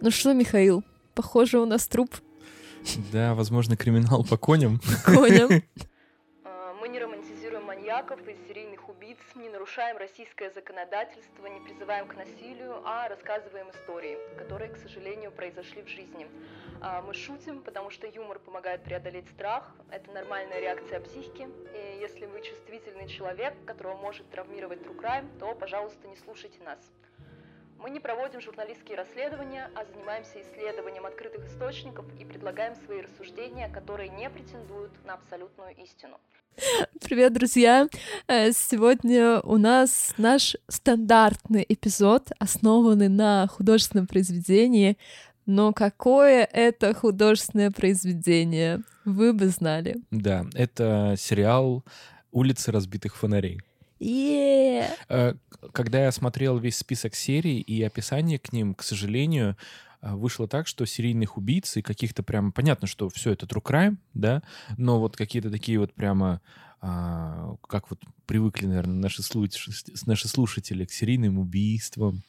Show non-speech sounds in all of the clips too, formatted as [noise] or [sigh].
Ну что, Михаил, похоже, у нас труп. Да, возможно, криминал по коням. Коням. А, Мы не романтизируем маньяков и серийных убийц, не нарушаем российское законодательство, не призываем к насилию, а рассказываем истории, которые, к сожалению, произошли в жизни. А, Мы шутим, потому что юмор помогает преодолеть страх, это нормальная реакция психики, и если вы чувствительный человек, которого может травмировать true crime, то, пожалуйста, не слушайте нас. Мы не проводим журналистские расследования, а занимаемся исследованием открытых источников и предлагаем свои рассуждения, которые не претендуют на абсолютную истину. Привет, друзья! Э, Сегодня у нас наш стандартный эпизод, основанный на художественном произведении. Но какое это художественное произведение? Вы бы знали. Да, это сериал «Улицы разбитых фонарей». Е! Э, Когда я смотрел весь список серий и описание к ним, к сожалению, э, вышло так, что серийных убийц и каких-то прям... Понятно, что все это true crime, да, но вот какие-то такие вот прямо а, как вот привыкли, наверное, наши, слуш- наши слушатели к серийным убийствам.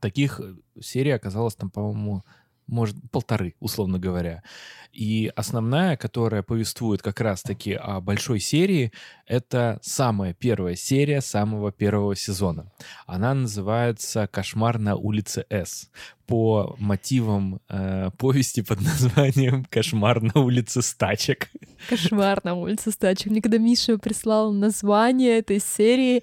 Таких э, серий оказалось там, по-моему, может, полторы, условно говоря. И основная, которая повествует как раз-таки о большой серии, это самая первая серия самого первого сезона. Она называется «Кошмар на улице С» по мотивам э, повести под названием «Кошмар на улице Стачек». Кошмар на улице стачек. Мне когда Миша прислал название этой серии,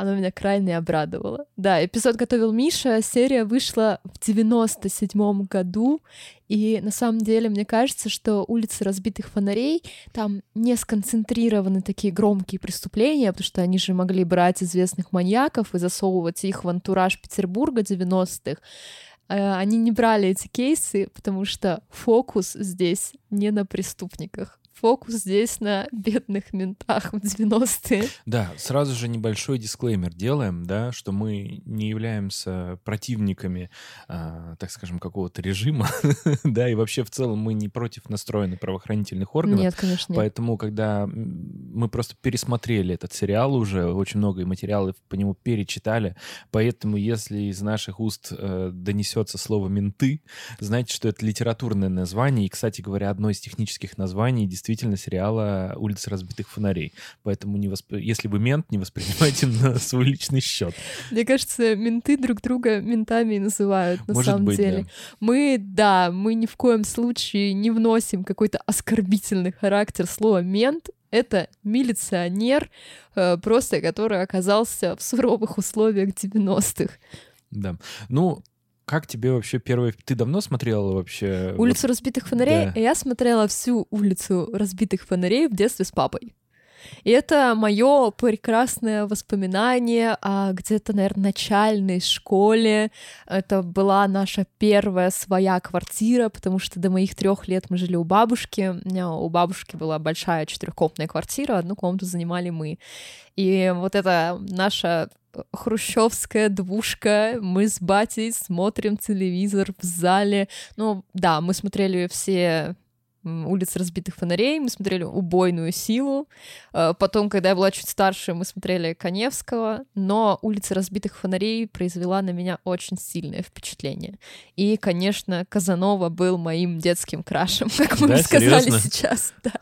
оно меня крайне обрадовало. Да, эпизод готовил Миша, серия вышла в 97 году, и на самом деле мне кажется, что улицы разбитых фонарей, там не сконцентрированы такие громкие преступления, потому что они же могли брать известных маньяков и засовывать их в антураж Петербурга 90-х. Э, Они не брали эти кейсы, потому что фокус здесь не на преступниках. Фокус здесь на бедных ментах в 90-е. Да, сразу же небольшой дисклеймер делаем, да, что мы не являемся противниками, а, так скажем, какого-то режима, [laughs] да, и вообще в целом мы не против настроены правоохранительных органов. Нет, конечно, нет. Поэтому, когда мы просто пересмотрели этот сериал уже, очень много и материалов по нему перечитали, поэтому если из наших уст э, донесется слово «менты», знайте, что это литературное название, и, кстати говоря, одно из технических названий действительно сериала «Улицы разбитых фонарей». Поэтому не восп- если вы мент, не воспринимайте [laughs] на свой личный счет. Мне кажется, менты друг друга ментами называют на Может самом быть, деле. да. Мы, да, мы ни в коем случае не вносим какой-то оскорбительный характер слова мент. Это милиционер, э, просто который оказался в суровых условиях 90-х. Да. Ну, как тебе вообще первый... Ты давно смотрела вообще? вот- Улицу разбитых фонарей. да. Я смотрела всю улицу разбитых фонарей в детстве с папой. И это мое прекрасное воспоминание о где-то, наверное, начальной школе. Это была наша первая своя квартира, потому что до моих трех лет мы жили у бабушки. У меня у бабушки была большая четырехкомнатная квартира, одну комнату занимали мы. И вот это наша хрущевская двушка, мы с батей смотрим телевизор в зале. Ну, да, мы смотрели все улицы разбитых фонарей, мы смотрели убойную силу. Э, Потом, когда я была чуть старше, мы смотрели Коневского, но улица разбитых фонарей произвела на меня очень сильное впечатление. И, конечно, Казанова был моим детским крашем, [laughs] как мы Да, сказали серьезно? сейчас. Да.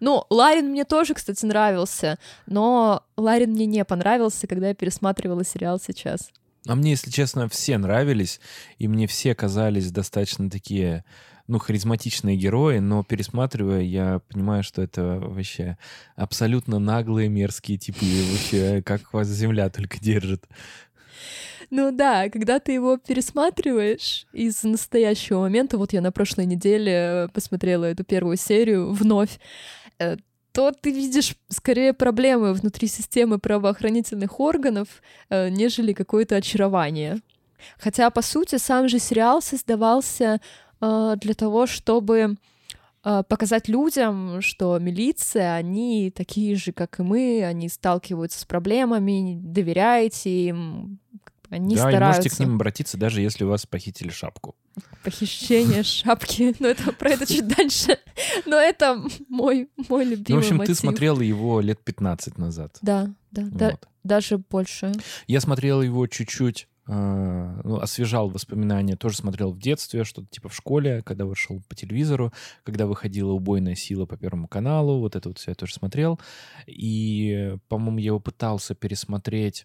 Ну, Ларин мне тоже, кстати, нравился, но Ларин мне не понравился, когда я пересматривала сериал сейчас. А мне, если честно, все нравились, и мне все казались достаточно такие, ну, харизматичные герои, но пересматривая, я понимаю, что это вообще абсолютно наглые, мерзкие типы. Вообще, как вас земля только держит. Ну да, когда ты его пересматриваешь из настоящего момента, вот я на прошлой неделе э, посмотрела эту первую серию вновь, то ты видишь скорее проблемы внутри системы правоохранительных органов, э, нежели какое-то очарование. Хотя, по сути, сам же сериал создавался э, для того, чтобы э, показать людям, что милиция, они такие же, как и мы, они сталкиваются с проблемами, доверяете им, они да, стараются. можете к ним обратиться, даже если у вас похитили шапку. Похищение шапки, [laughs] но это про это чуть дальше. Но это мой, мой любимый Ну, в общем, ты мотив. смотрела его лет 15 назад. Да, да, да, Вот. даже больше. Я смотрел его чуть-чуть э, ну, освежал воспоминания, тоже смотрел в детстве, что-то типа в школе, когда вышел по телевизору, когда выходила «Убойная сила» по Первому каналу, вот это вот все я тоже смотрел. И, по-моему, я его пытался пересмотреть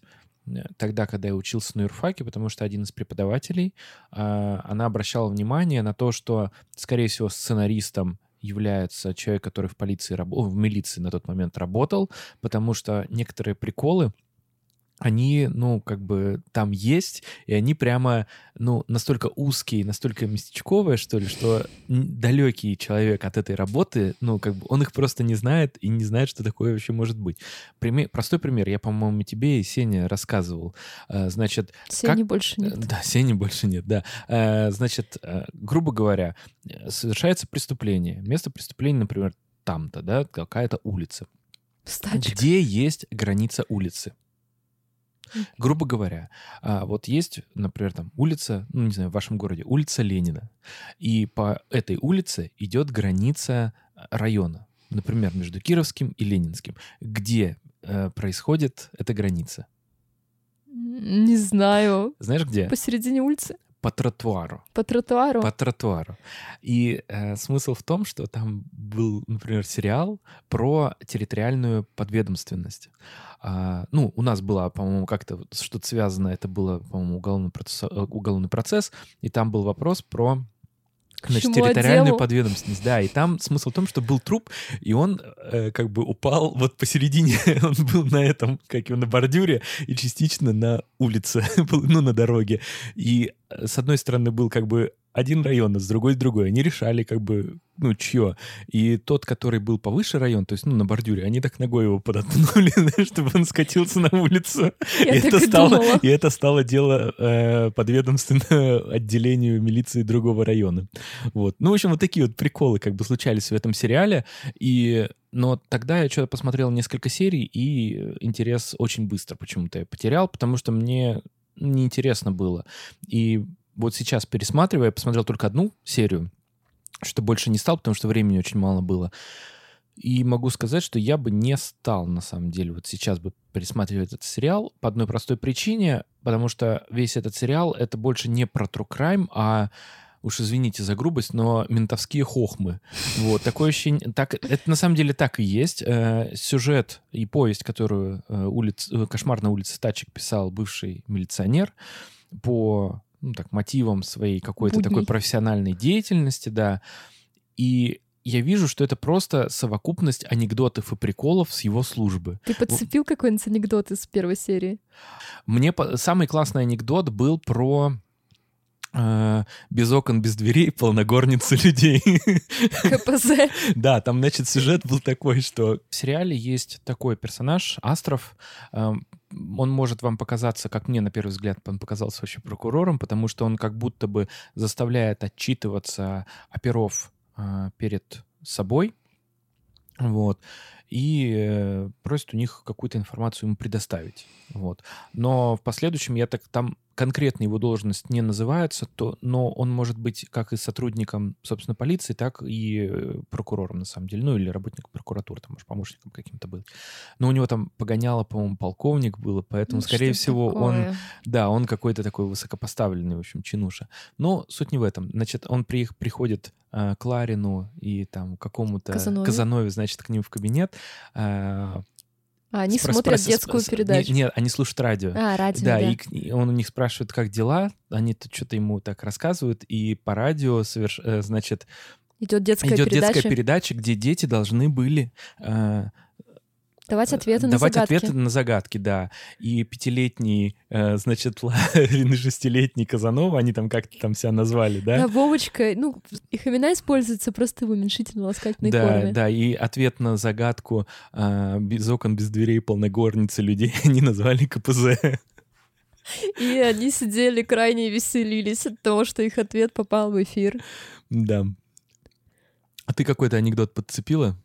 тогда, когда я учился на юрфаке, потому что один из преподавателей, э, она обращала внимание на то, что, скорее всего, сценаристом является человек, который в полиции, в милиции на тот момент работал, потому что некоторые приколы, они, ну, как бы там есть, и они прямо, ну, настолько узкие, настолько местечковые, что ли, что далекий человек от этой работы, ну, как бы он их просто не знает и не знает, что такое вообще может быть. Пример, простой пример, я, по-моему, тебе и Сене рассказывал. А, значит... Сени как... больше нет. Да, Сени больше нет, да. А, значит, а, грубо говоря, совершается преступление. Место преступления, например, там-то, да, какая-то улица. Стачка. Где есть граница улицы? Грубо говоря, а, вот есть, например, там улица, ну, не знаю, в вашем городе, улица Ленина. И по этой улице идет граница района, например, между Кировским и Ленинским. Где э, происходит эта граница? Не знаю. Знаешь, где? Посередине улицы? По тротуару. По тротуару? По тротуару. И э, смысл в том, что там был, например, сериал про территориальную подведомственность. А, ну, у нас было, по-моему, как-то что-то связано, это было, по-моему, уголовный процесс, э, уголовный процесс, и там был вопрос про Значит, территориальную отделу? подведомственность, да. И там смысл в том, что был труп, и он э, как бы упал вот посередине. [laughs] он был на этом, как его, на бордюре, и частично на улице, [laughs] ну, на дороге. И э, с одной стороны был как бы один район, а с другой другой. Они решали как бы, ну, чье. И тот, который был повыше район, то есть, ну, на бордюре, они так ногой его подотнули, [laughs] чтобы он скатился на улицу. Я и, это стало, и это стало дело э, подведомственно [laughs] отделению милиции другого района. Вот. Ну, в общем, вот такие вот приколы как бы случались в этом сериале. И но тогда я что-то посмотрел несколько серий, и интерес очень быстро почему-то я потерял, потому что мне неинтересно было. И вот сейчас пересматривая, посмотрел только одну серию, что больше не стал, потому что времени очень мало было. И могу сказать, что я бы не стал, на самом деле, вот сейчас бы пересматривать этот сериал по одной простой причине, потому что весь этот сериал — это больше не про true crime, а уж извините за грубость, но ментовские хохмы. Вот, такое ощущение... Так, это на самом деле так и есть. Э, сюжет и повесть, которую э, улиц, э, «Кошмар на улице Тачек» писал бывший милиционер по ну, так, мотивам своей какой-то такой профессиональной деятельности, да. И я вижу, что это просто совокупность анекдотов и приколов с его службы. Ты подцепил какой-нибудь анекдот из первой серии? Мне самый классный анекдот был про без окон, без дверей, полногорницы людей. КПЗ. Да, там, значит, сюжет был такой, что в сериале есть такой персонаж, Астров, э, он может вам показаться, как мне на первый взгляд он показался вообще прокурором, потому что он как будто бы заставляет отчитываться оперов э, перед собой, вот, и э, просит у них какую-то информацию ему предоставить, вот. Но в последующем я так там конкретно его должность не называется, то, но он может быть как и сотрудником, собственно, полиции, так и э, прокурором, на самом деле. Ну, или работником прокуратуры, там, может, помощником каким-то был. Но у него там погоняло, по-моему, полковник было, поэтому, ну, скорее всего, такое? он... Да, он какой-то такой высокопоставленный, в общем, чинуша. Но суть не в этом. Значит, он при, приходит э, к Ларину и там какому-то Казанове. Казанове, значит, к ним в кабинет, э, а, они спро- смотрят спро- детскую спро- передачу. Нет, они слушают радио. А, радио, да. да. И, и он у них спрашивает, как дела, они тут что-то ему так рассказывают, и по радио, соверш... Э, значит... Идет детская идет передача. детская передача, где дети должны были э, Давать ответы Давать на загадки. ответы на загадки, да. И пятилетний, э, значит, [laughs] Ларин и шестилетний Казанова, они там как-то там себя назвали, да? Да, Вовочка, ну, их имена используются просто в уменьшительно-ласкательной да, форме. Да, и ответ на загадку э, «Без окон, без дверей, полногорницы людей» [laughs] они назвали КПЗ. И они сидели крайне веселились от того, что их ответ попал в эфир. Да. А ты какой-то анекдот подцепила?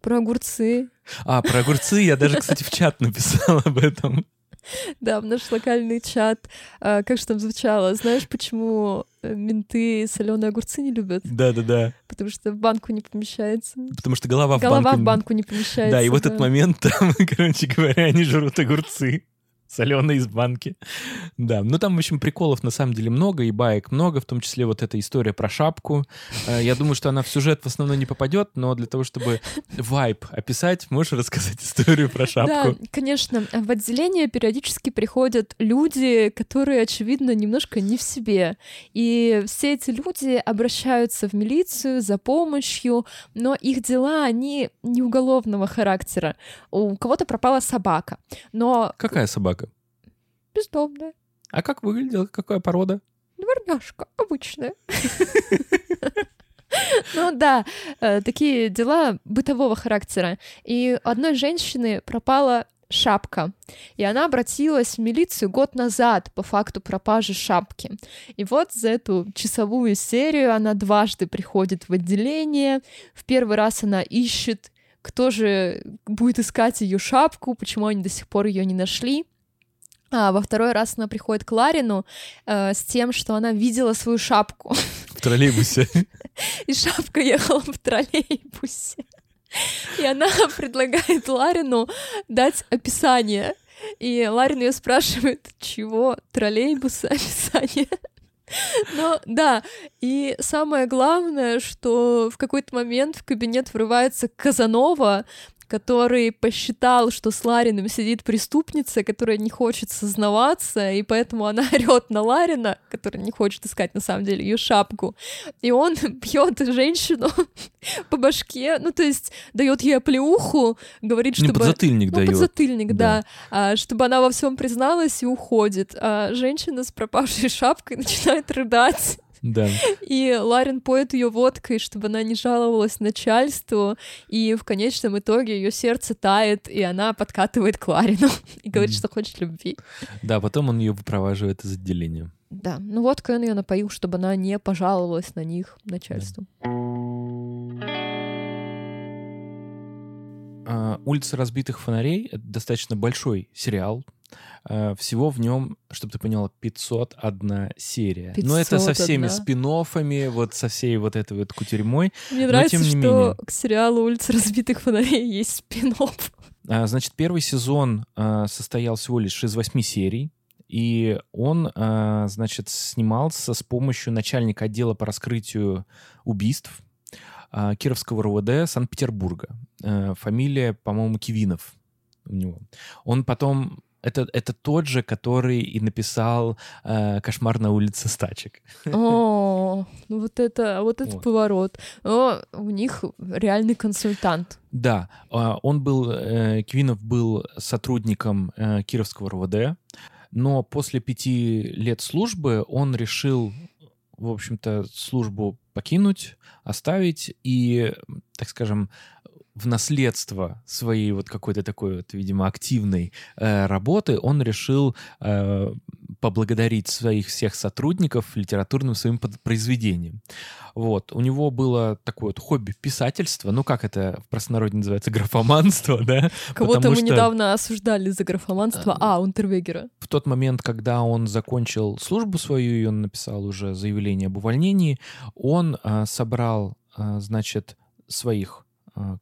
Про огурцы. А, про огурцы я даже, кстати, в чат написал об этом. Да, в наш локальный чат. А, как же там звучало? Знаешь, почему э, менты соленые огурцы не любят? Да-да-да. Потому что в банку не помещается. Потому что голова в голова банку... в банку не помещается. Да, и в этот момент там, [laughs] короче говоря, они жрут огурцы. Соленый из банки. Да, ну там, в общем, приколов на самом деле много, и баек много, в том числе вот эта история про шапку. Э, я думаю, что она в сюжет в основном не попадет, но для того, чтобы вайп описать, можешь рассказать [laughs] историю про шапку? Да, конечно. В отделение периодически приходят люди, которые, очевидно, немножко не в себе. И все эти люди обращаются в милицию за помощью, но их дела, они не уголовного характера. У кого-то пропала собака, но... Какая собака? Бездомная. А как выглядела? Какая порода? Дворняжка обычная. [laughs] [laughs] Ну да, э, такие дела бытового характера. И у одной женщины пропала шапка. И она обратилась в милицию год назад по факту пропажи шапки. И вот за эту часовую серию она дважды приходит в отделение. В первый раз она ищет, кто же будет искать ее шапку, почему они до сих пор ее не нашли. А во второй раз она приходит к Ларину э, с тем, что она видела свою шапку. В троллейбусе. [laughs] И шапка ехала в троллейбусе. И она [laughs] предлагает Ларину дать описание. И Ларин ее спрашивает, чего троллейбуса [laughs] описание? Но да, и самое главное, что в какой-то момент в кабинет врывается Казанова, который посчитал, что с Лариным сидит преступница, которая не хочет сознаваться, и поэтому она [laughs] орет на Ларина, который не хочет искать на самом деле ее шапку, и он [laughs] бьет женщину [laughs] по башке, ну то есть дает ей оплеуху, говорит, чтобы... Не подзатыльник ну, дает. подзатыльник, да, да а, чтобы она во всем призналась и уходит. А женщина с пропавшей шапкой начинает рыдать. Да. [laughs] И Ларин поет ее водкой, чтобы она не жаловалась начальству, и в конечном итоге ее сердце тает, и она подкатывает к Ларину [laughs] и говорит, что хочет любви. Да, потом он ее выпроваживает из отделения. Да, ну вот он ее напоил, чтобы она не пожаловалась на них начальству. Да. «Улица разбитых фонарей» — это достаточно большой сериал, всего в нем, чтобы ты поняла, 501 серия. 501. Но это со всеми спин вот со всей вот этой вот кутерьмой. Мне Но, нравится, что менее... к сериалу «Улица разбитых фонарей» есть спин а, Значит, первый сезон а, состоял всего лишь из восьми серий. И он, а, значит, снимался с помощью начальника отдела по раскрытию убийств Кировского РУВД Санкт-Петербурга. Э, фамилия, по-моему, Кивинов у него. Он потом это, это тот же, который и написал э, «Кошмар на улице стачек». О, ну вот это, вот это вот. поворот. О, у них реальный консультант. Да, а, он был, э, Квинов был сотрудником э, Кировского РВД, но после пяти лет службы он решил, в общем-то, службу покинуть, оставить и, так скажем, в наследство своей вот какой-то такой вот, видимо, активной э, работы он решил э, поблагодарить своих всех сотрудников литературным своим произведением. Вот. У него было такое вот хобби писательства, ну как это в простонародье называется, графоманство, да? Кого-то мы что... недавно осуждали за графоманство, а, Унтервегера. В тот момент, когда он закончил службу свою, и он написал уже заявление об увольнении, он э, собрал, э, значит, своих Э,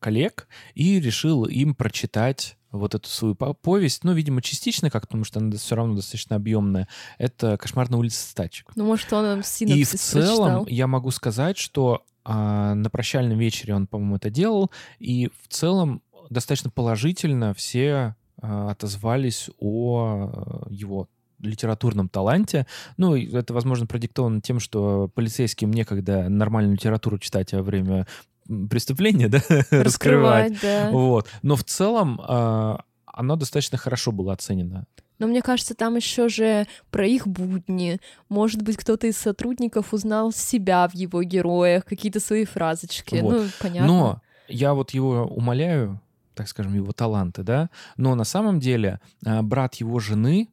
коллег и решил им прочитать вот эту свою повесть, ну, видимо, частично как потому что она все равно достаточно объемная. Это «Кошмар на улице стачек». Ну, может, он синопсис И в целом прочитал. я могу сказать, что а, на прощальном вечере он, по-моему, это делал, и в целом достаточно положительно все а, отозвались о э, его литературном таланте. Ну, это, возможно, продиктовано тем, что полицейским некогда нормальную литературу читать во время преступление, [laughs] да, раскрывать. Да. Вот. Но в целом э, оно достаточно хорошо было оценено. Но мне кажется, там еще же про их будни. Может быть, кто-то из сотрудников узнал себя в его героях, какие-то свои фразочки. Вот. Ну, понятно. Но я вот его умоляю, так скажем, его таланты, да, но на самом деле а, брат его жены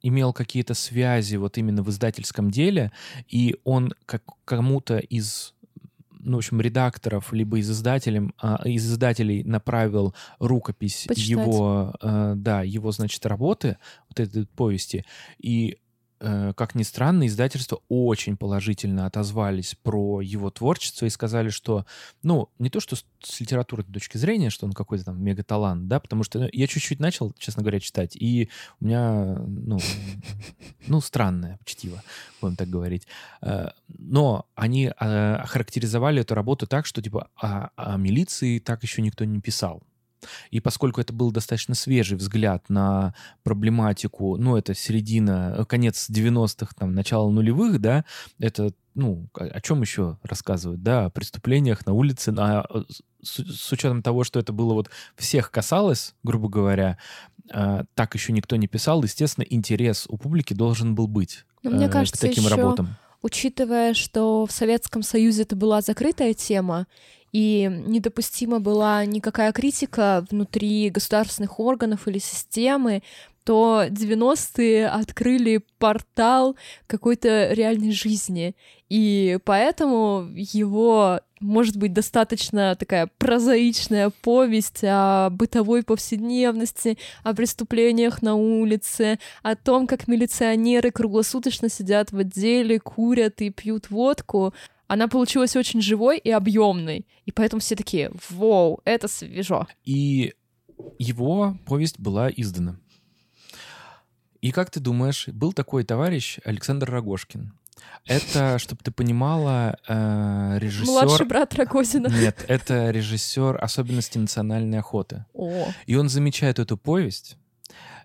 имел какие-то связи вот именно в издательском деле, и он как кому-то из ну, в общем, редакторов, либо из, издателем, а, из издателей направил рукопись Почитать. его, а, да, его, значит, работы, вот этой повести, и как ни странно, издательство очень положительно отозвались про его творчество и сказали, что, ну, не то, что с, литературной точки зрения, что он какой-то там мегаталант, да, потому что ну, я чуть-чуть начал, честно говоря, читать, и у меня, ну, ну странное чтиво, будем так говорить. Э, но они э, охарактеризовали эту работу так, что, типа, о, о милиции так еще никто не писал. И поскольку это был достаточно свежий взгляд на проблематику, ну, это середина, э, конец 90-х, там, начало нулевых, да, это, ну, о чем еще рассказывают, да, о преступлениях на улице, на, э, с, с учетом того, что это было вот всех касалось, грубо говоря, э, так еще никто не писал, естественно, интерес у публики должен был быть Но мне э, кажется, к таким еще... работам. Учитывая, что в Советском Союзе это была закрытая тема, и недопустима была никакая критика внутри государственных органов или системы, то 90-е открыли портал какой-то реальной жизни. И поэтому его, может быть, достаточно такая прозаичная повесть о бытовой повседневности, о преступлениях на улице, о том, как милиционеры круглосуточно сидят в отделе, курят и пьют водку, она получилась очень живой и объемной. И поэтому все такие, вау, это свежо. И его повесть была издана. И как ты думаешь, был такой товарищ Александр Рогошкин. Это, чтобы ты понимала, э, режиссер... Младший брат Рогозина. Нет, это режиссер особенности национальной охоты. О. И он замечает эту повесть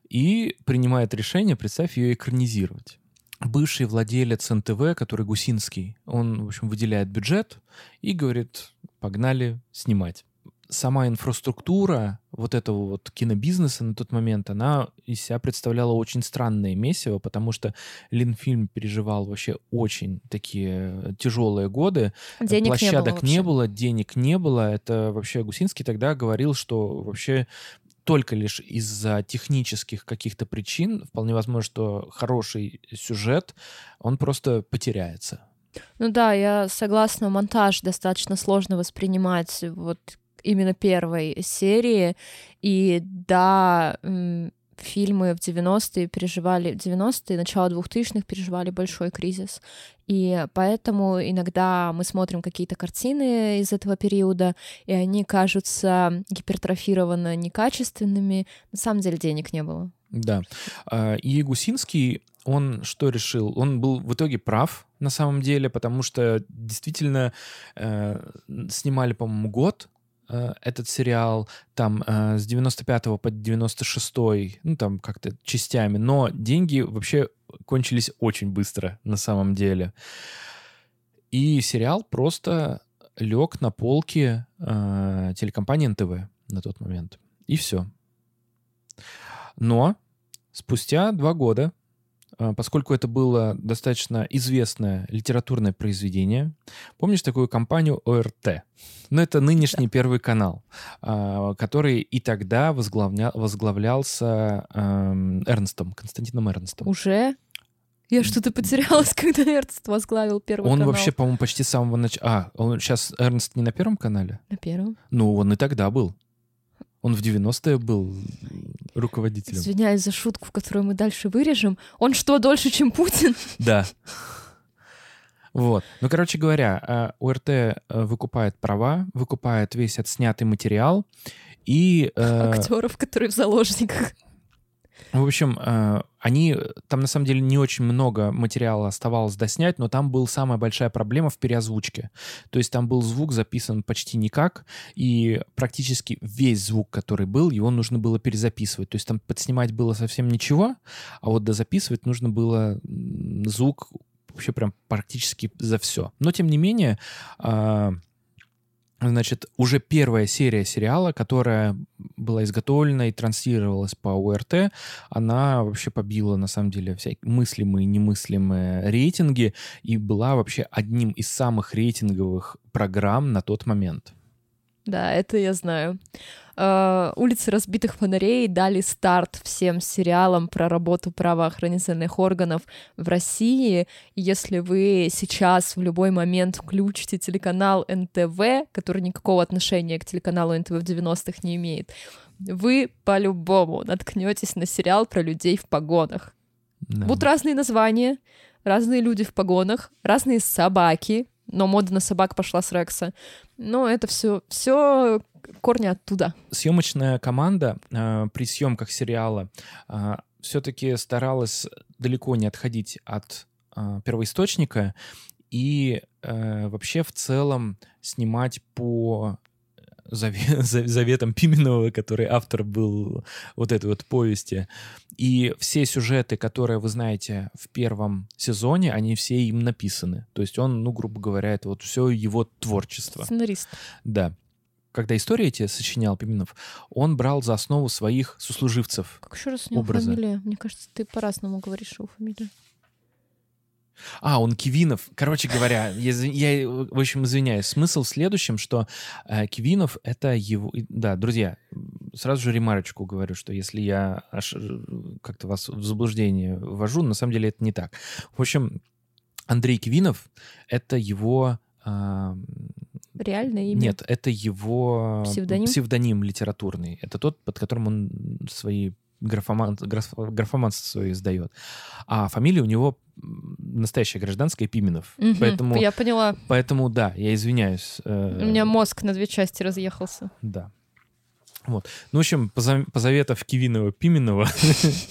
и принимает решение, представь, ее экранизировать бывший владелец НТВ, который Гусинский, он, в общем, выделяет бюджет и говорит, погнали снимать. Сама инфраструктура вот этого вот кинобизнеса на тот момент, она из себя представляла очень странное месиво, потому что Линфильм переживал вообще очень такие тяжелые годы. Денег Площадок не было, не было, денег не было. Это вообще Гусинский тогда говорил, что вообще только лишь из-за технических каких-то причин, вполне возможно, что хороший сюжет, он просто потеряется. Ну да, я согласна, монтаж достаточно сложно воспринимать вот именно первой серии. И да, фильмы в 90-е переживали, 90-е, начало 2000-х переживали большой кризис. И поэтому иногда мы смотрим какие-то картины из этого периода, и они кажутся гипертрофированно некачественными. На самом деле денег не было. Да. А, и Гусинский, он что решил? Он был в итоге прав на самом деле, потому что действительно э, снимали, по-моему, год этот сериал там э, с 95 по 96, ну там как-то частями, но деньги вообще кончились очень быстро на самом деле. И сериал просто лег на полки э, телекомпании НТВ на тот момент. И все. Но спустя два года поскольку это было достаточно известное литературное произведение. Помнишь такую компанию ОРТ? Ну, это нынешний Первый канал, а, который и тогда возглавля... возглавлялся эм, Эрнстом, Константином Эрнстом. Уже? Я что-то потерялась, когда Эрнст возглавил Первый он канал. вообще, по-моему, почти с самого начала... А, он сейчас Эрнст не на Первом канале? На Первом. Ну, он и тогда был. Он в 90-е был руководителем. Извиняюсь за шутку, которую мы дальше вырежем. Он что, дольше, чем Путин? [laughs] Да. Вот. Ну, короче говоря, УРТ э, выкупает права, выкупает весь отснятый материал и... Э, Актеров, которые в заложниках. В общем, э, они, там на самом деле не очень много материала оставалось доснять, но там была самая большая проблема в переозвучке. То есть там был звук записан почти никак, и практически весь звук, который был, его нужно было перезаписывать. То есть там подснимать было совсем ничего, а вот дозаписывать нужно было звук вообще прям практически за все. Но тем не менее, а, Значит, уже первая серия сериала, которая была изготовлена и транслировалась по УРТ, она вообще побила, на самом деле, всякие мыслимые и немыслимые рейтинги и была вообще одним из самых рейтинговых программ на тот момент. Да, это я знаю. Uh, «Улицы разбитых фонарей» дали старт всем сериалам про работу правоохранительных органов в России. Если вы сейчас в любой момент включите телеканал НТВ, который никакого отношения к телеканалу НТВ в 90-х не имеет, вы по-любому наткнетесь на сериал про людей в погонах. Да. Будут разные названия, разные люди в погонах, разные собаки, но мода на собак пошла с Рекса. Но это все, все корни оттуда. Съемочная команда э, при съемках сериала э, все-таки старалась далеко не отходить от э, первоисточника и э, вообще в целом снимать по заве- [laughs] за- заветам Пименова, который автор был вот этой вот повести. И все сюжеты, которые вы знаете в первом сезоне, они все им написаны. То есть он, ну, грубо говоря, это вот все его творчество. Сценарист. Да. Когда истории эти сочинял Пименов, он брал за основу своих сослуживцев. Как еще раз у него Образы. фамилия? Мне кажется, ты по-разному говоришь его фамилию. А, он Кивинов. Короче говоря, я, я, в общем, извиняюсь. Смысл в следующем, что э, Кивинов — это его... Да, друзья, сразу же ремарочку говорю, что если я аж э, как-то вас в заблуждение ввожу, на самом деле это не так. В общем, Андрей Кивинов — это его... а, Реальное имя? Нет, это его Псевдоним? псевдоним литературный. Это тот, под которым он свои графоман, граф- графоманство издает. А фамилия у него настоящая гражданская Пименов. Мгм, Поэтому, Я поняла. поэтому, да, я извиняюсь. э, У меня мозг на две части разъехался. Да. Вот. Ну, в общем, по, за- по заветам Кивинова-Пименова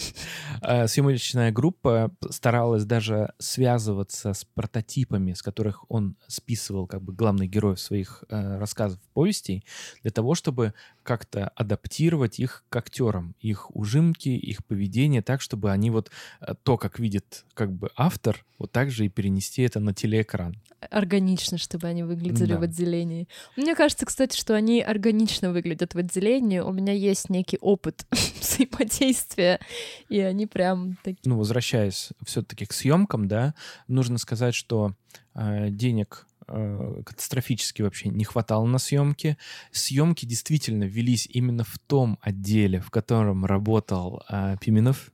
[laughs] э, съемочная группа старалась даже связываться с прототипами, с которых он списывал как бы главных героев своих э, рассказов, повестей, для того, чтобы как-то адаптировать их к актерам, их ужимки, их поведение так, чтобы они вот э, то, как видит как бы автор, вот так же и перенести это на телеэкран. Органично, чтобы они выглядели Да. в отделении. Мне кажется, кстати, что они органично выглядят в отделении. У меня есть некий опыт [laughs] взаимодействия, и они прям такие... ну, возвращаясь все-таки к съемкам, да, нужно сказать, что э, денег э, катастрофически вообще не хватало на съемки. Съемки действительно велись именно в том отделе, в котором работал э, Пименов.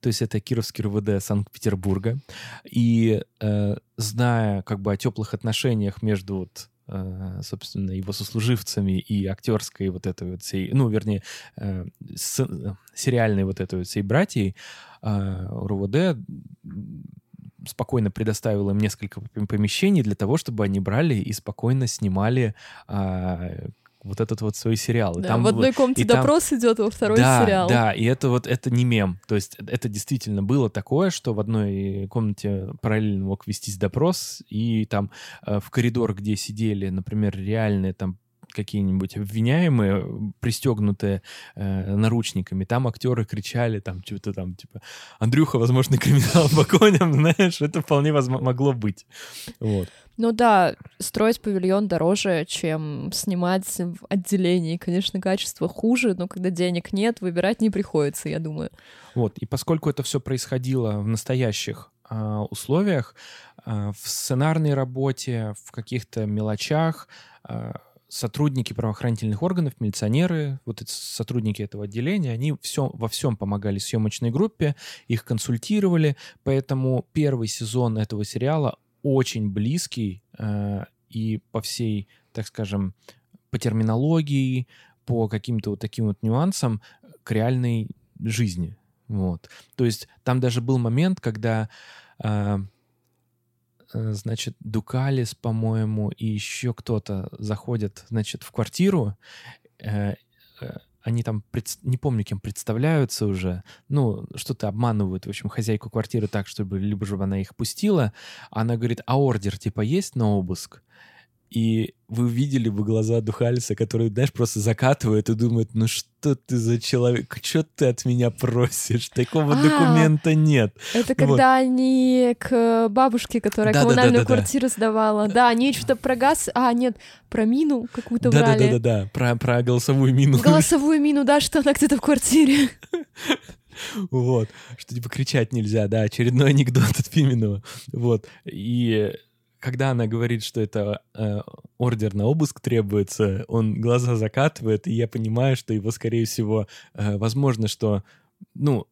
То есть это Кировский РВД Санкт-Петербурга. И э, зная как бы о теплых отношениях между вот э, собственно, его сослуживцами и актерской вот этой вот всей, ну, вернее, э, с- э, сериальной вот этой вот всей братьей, э, РУВД спокойно предоставил им несколько пом- помещений для того, чтобы они брали и спокойно снимали а, вот этот вот свой сериал. И Да, там в одной комнате и там- допрос идет, во второй да, сериал. Да, и это вот это не мем. То есть это действительно было такое, что в одной комнате параллельно мог вестись допрос, и там э, в коридор, где сидели, например, реальные там какие-нибудь обвиняемые, пристегнутые э, наручниками, там актеры кричали, там что-то там, типа, Андрюха, возможно, криминал по коням, [laughs] знаешь, это вполне возмо- могло быть. Вот. Ну да, строить павильон дороже, чем снимать в отделении. Конечно, качество хуже, но когда денег нет, выбирать не приходится, я думаю. Вот, и поскольку это все происходило в настоящих а, условиях, а, в сценарной работе, в каких-то мелочах, а, сотрудники правоохранительных органов, милиционеры, вот эти сотрудники этого отделения, они все, во всем помогали съемочной группе, их консультировали, поэтому первый сезон этого сериала очень близкий а, и по всей, так скажем, по терминологии, по каким-то вот таким вот нюансам к реальной жизни. Вот. То есть там даже был момент, когда, э, значит, Дукалис, по-моему, и еще кто-то заходят, значит, в квартиру, э, э, они там, предс- не помню, кем представляются уже, ну, что-то обманывают, в общем, хозяйку квартиры так, чтобы, либо же она их пустила, она говорит, а ордер, типа, есть на обыск? И вы видели бы глаза Духалиса, который, знаешь, просто закатывает и думает, ну что ты за человек, что ты от меня просишь? Такого А. документа нет. Это когда они к бабушке, которая коммунальную Да-да-да-да-да. квартиру сдавала. Да, они что-то про газ, а нет, про мину какую-то брали. Да-да-да-да, про, про голосовую мину. [laughs] Голосовую мину, да, что она где-то в квартире. [laughs] Вот, что типа кричать нельзя, да, очередной анекдот от Пименова. Вот, и когда она говорит, что это э, ордер на обыск требуется, он глаза закатывает, и я понимаю, что его, скорее всего, э, возможно, что, ну,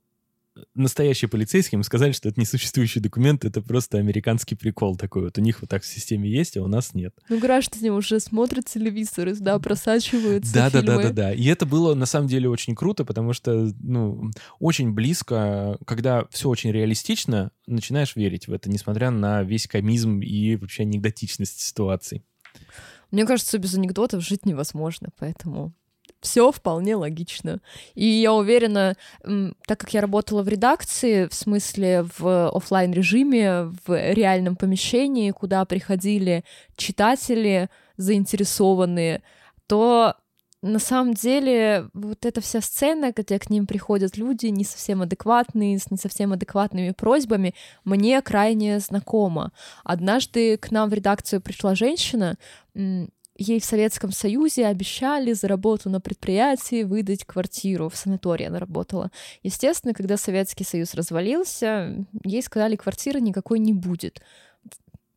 настоящие полицейские им сказали, что это несуществующий документ, это просто американский прикол такой. Вот у них вот так в системе есть, а у нас нет. Ну, граждане уже смотрят телевизоры, да, просачиваются Да, да, да, да, да. И это было на самом деле очень круто, потому что, ну, очень близко, когда все очень реалистично, начинаешь верить в это, несмотря на весь комизм и вообще анекдотичность ситуации. Мне кажется, без анекдотов жить невозможно, поэтому все вполне логично. И я уверена, так как я работала в редакции, в смысле в оффлайн режиме в реальном помещении, куда приходили читатели заинтересованные, то на самом деле вот эта вся сцена, где к ним приходят люди не совсем адекватные, с не совсем адекватными просьбами, мне крайне знакома. Однажды к нам в редакцию пришла женщина, ей в Советском Союзе обещали за работу на предприятии выдать квартиру. В санатории она работала. Естественно, когда Советский Союз развалился, ей сказали, квартиры никакой не будет.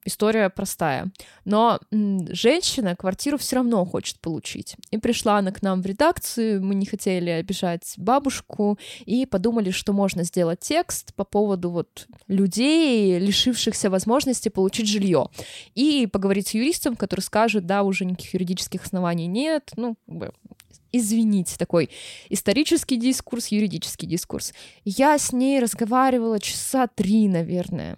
История простая. Но женщина квартиру все равно хочет получить. И пришла она к нам в редакцию, мы не хотели обижать бабушку, и подумали, что можно сделать текст по поводу вот людей, лишившихся возможности получить жилье. И поговорить с юристом, который скажет, да, уже никаких юридических оснований нет, ну, извините, такой исторический дискурс, юридический дискурс. Я с ней разговаривала часа три, наверное.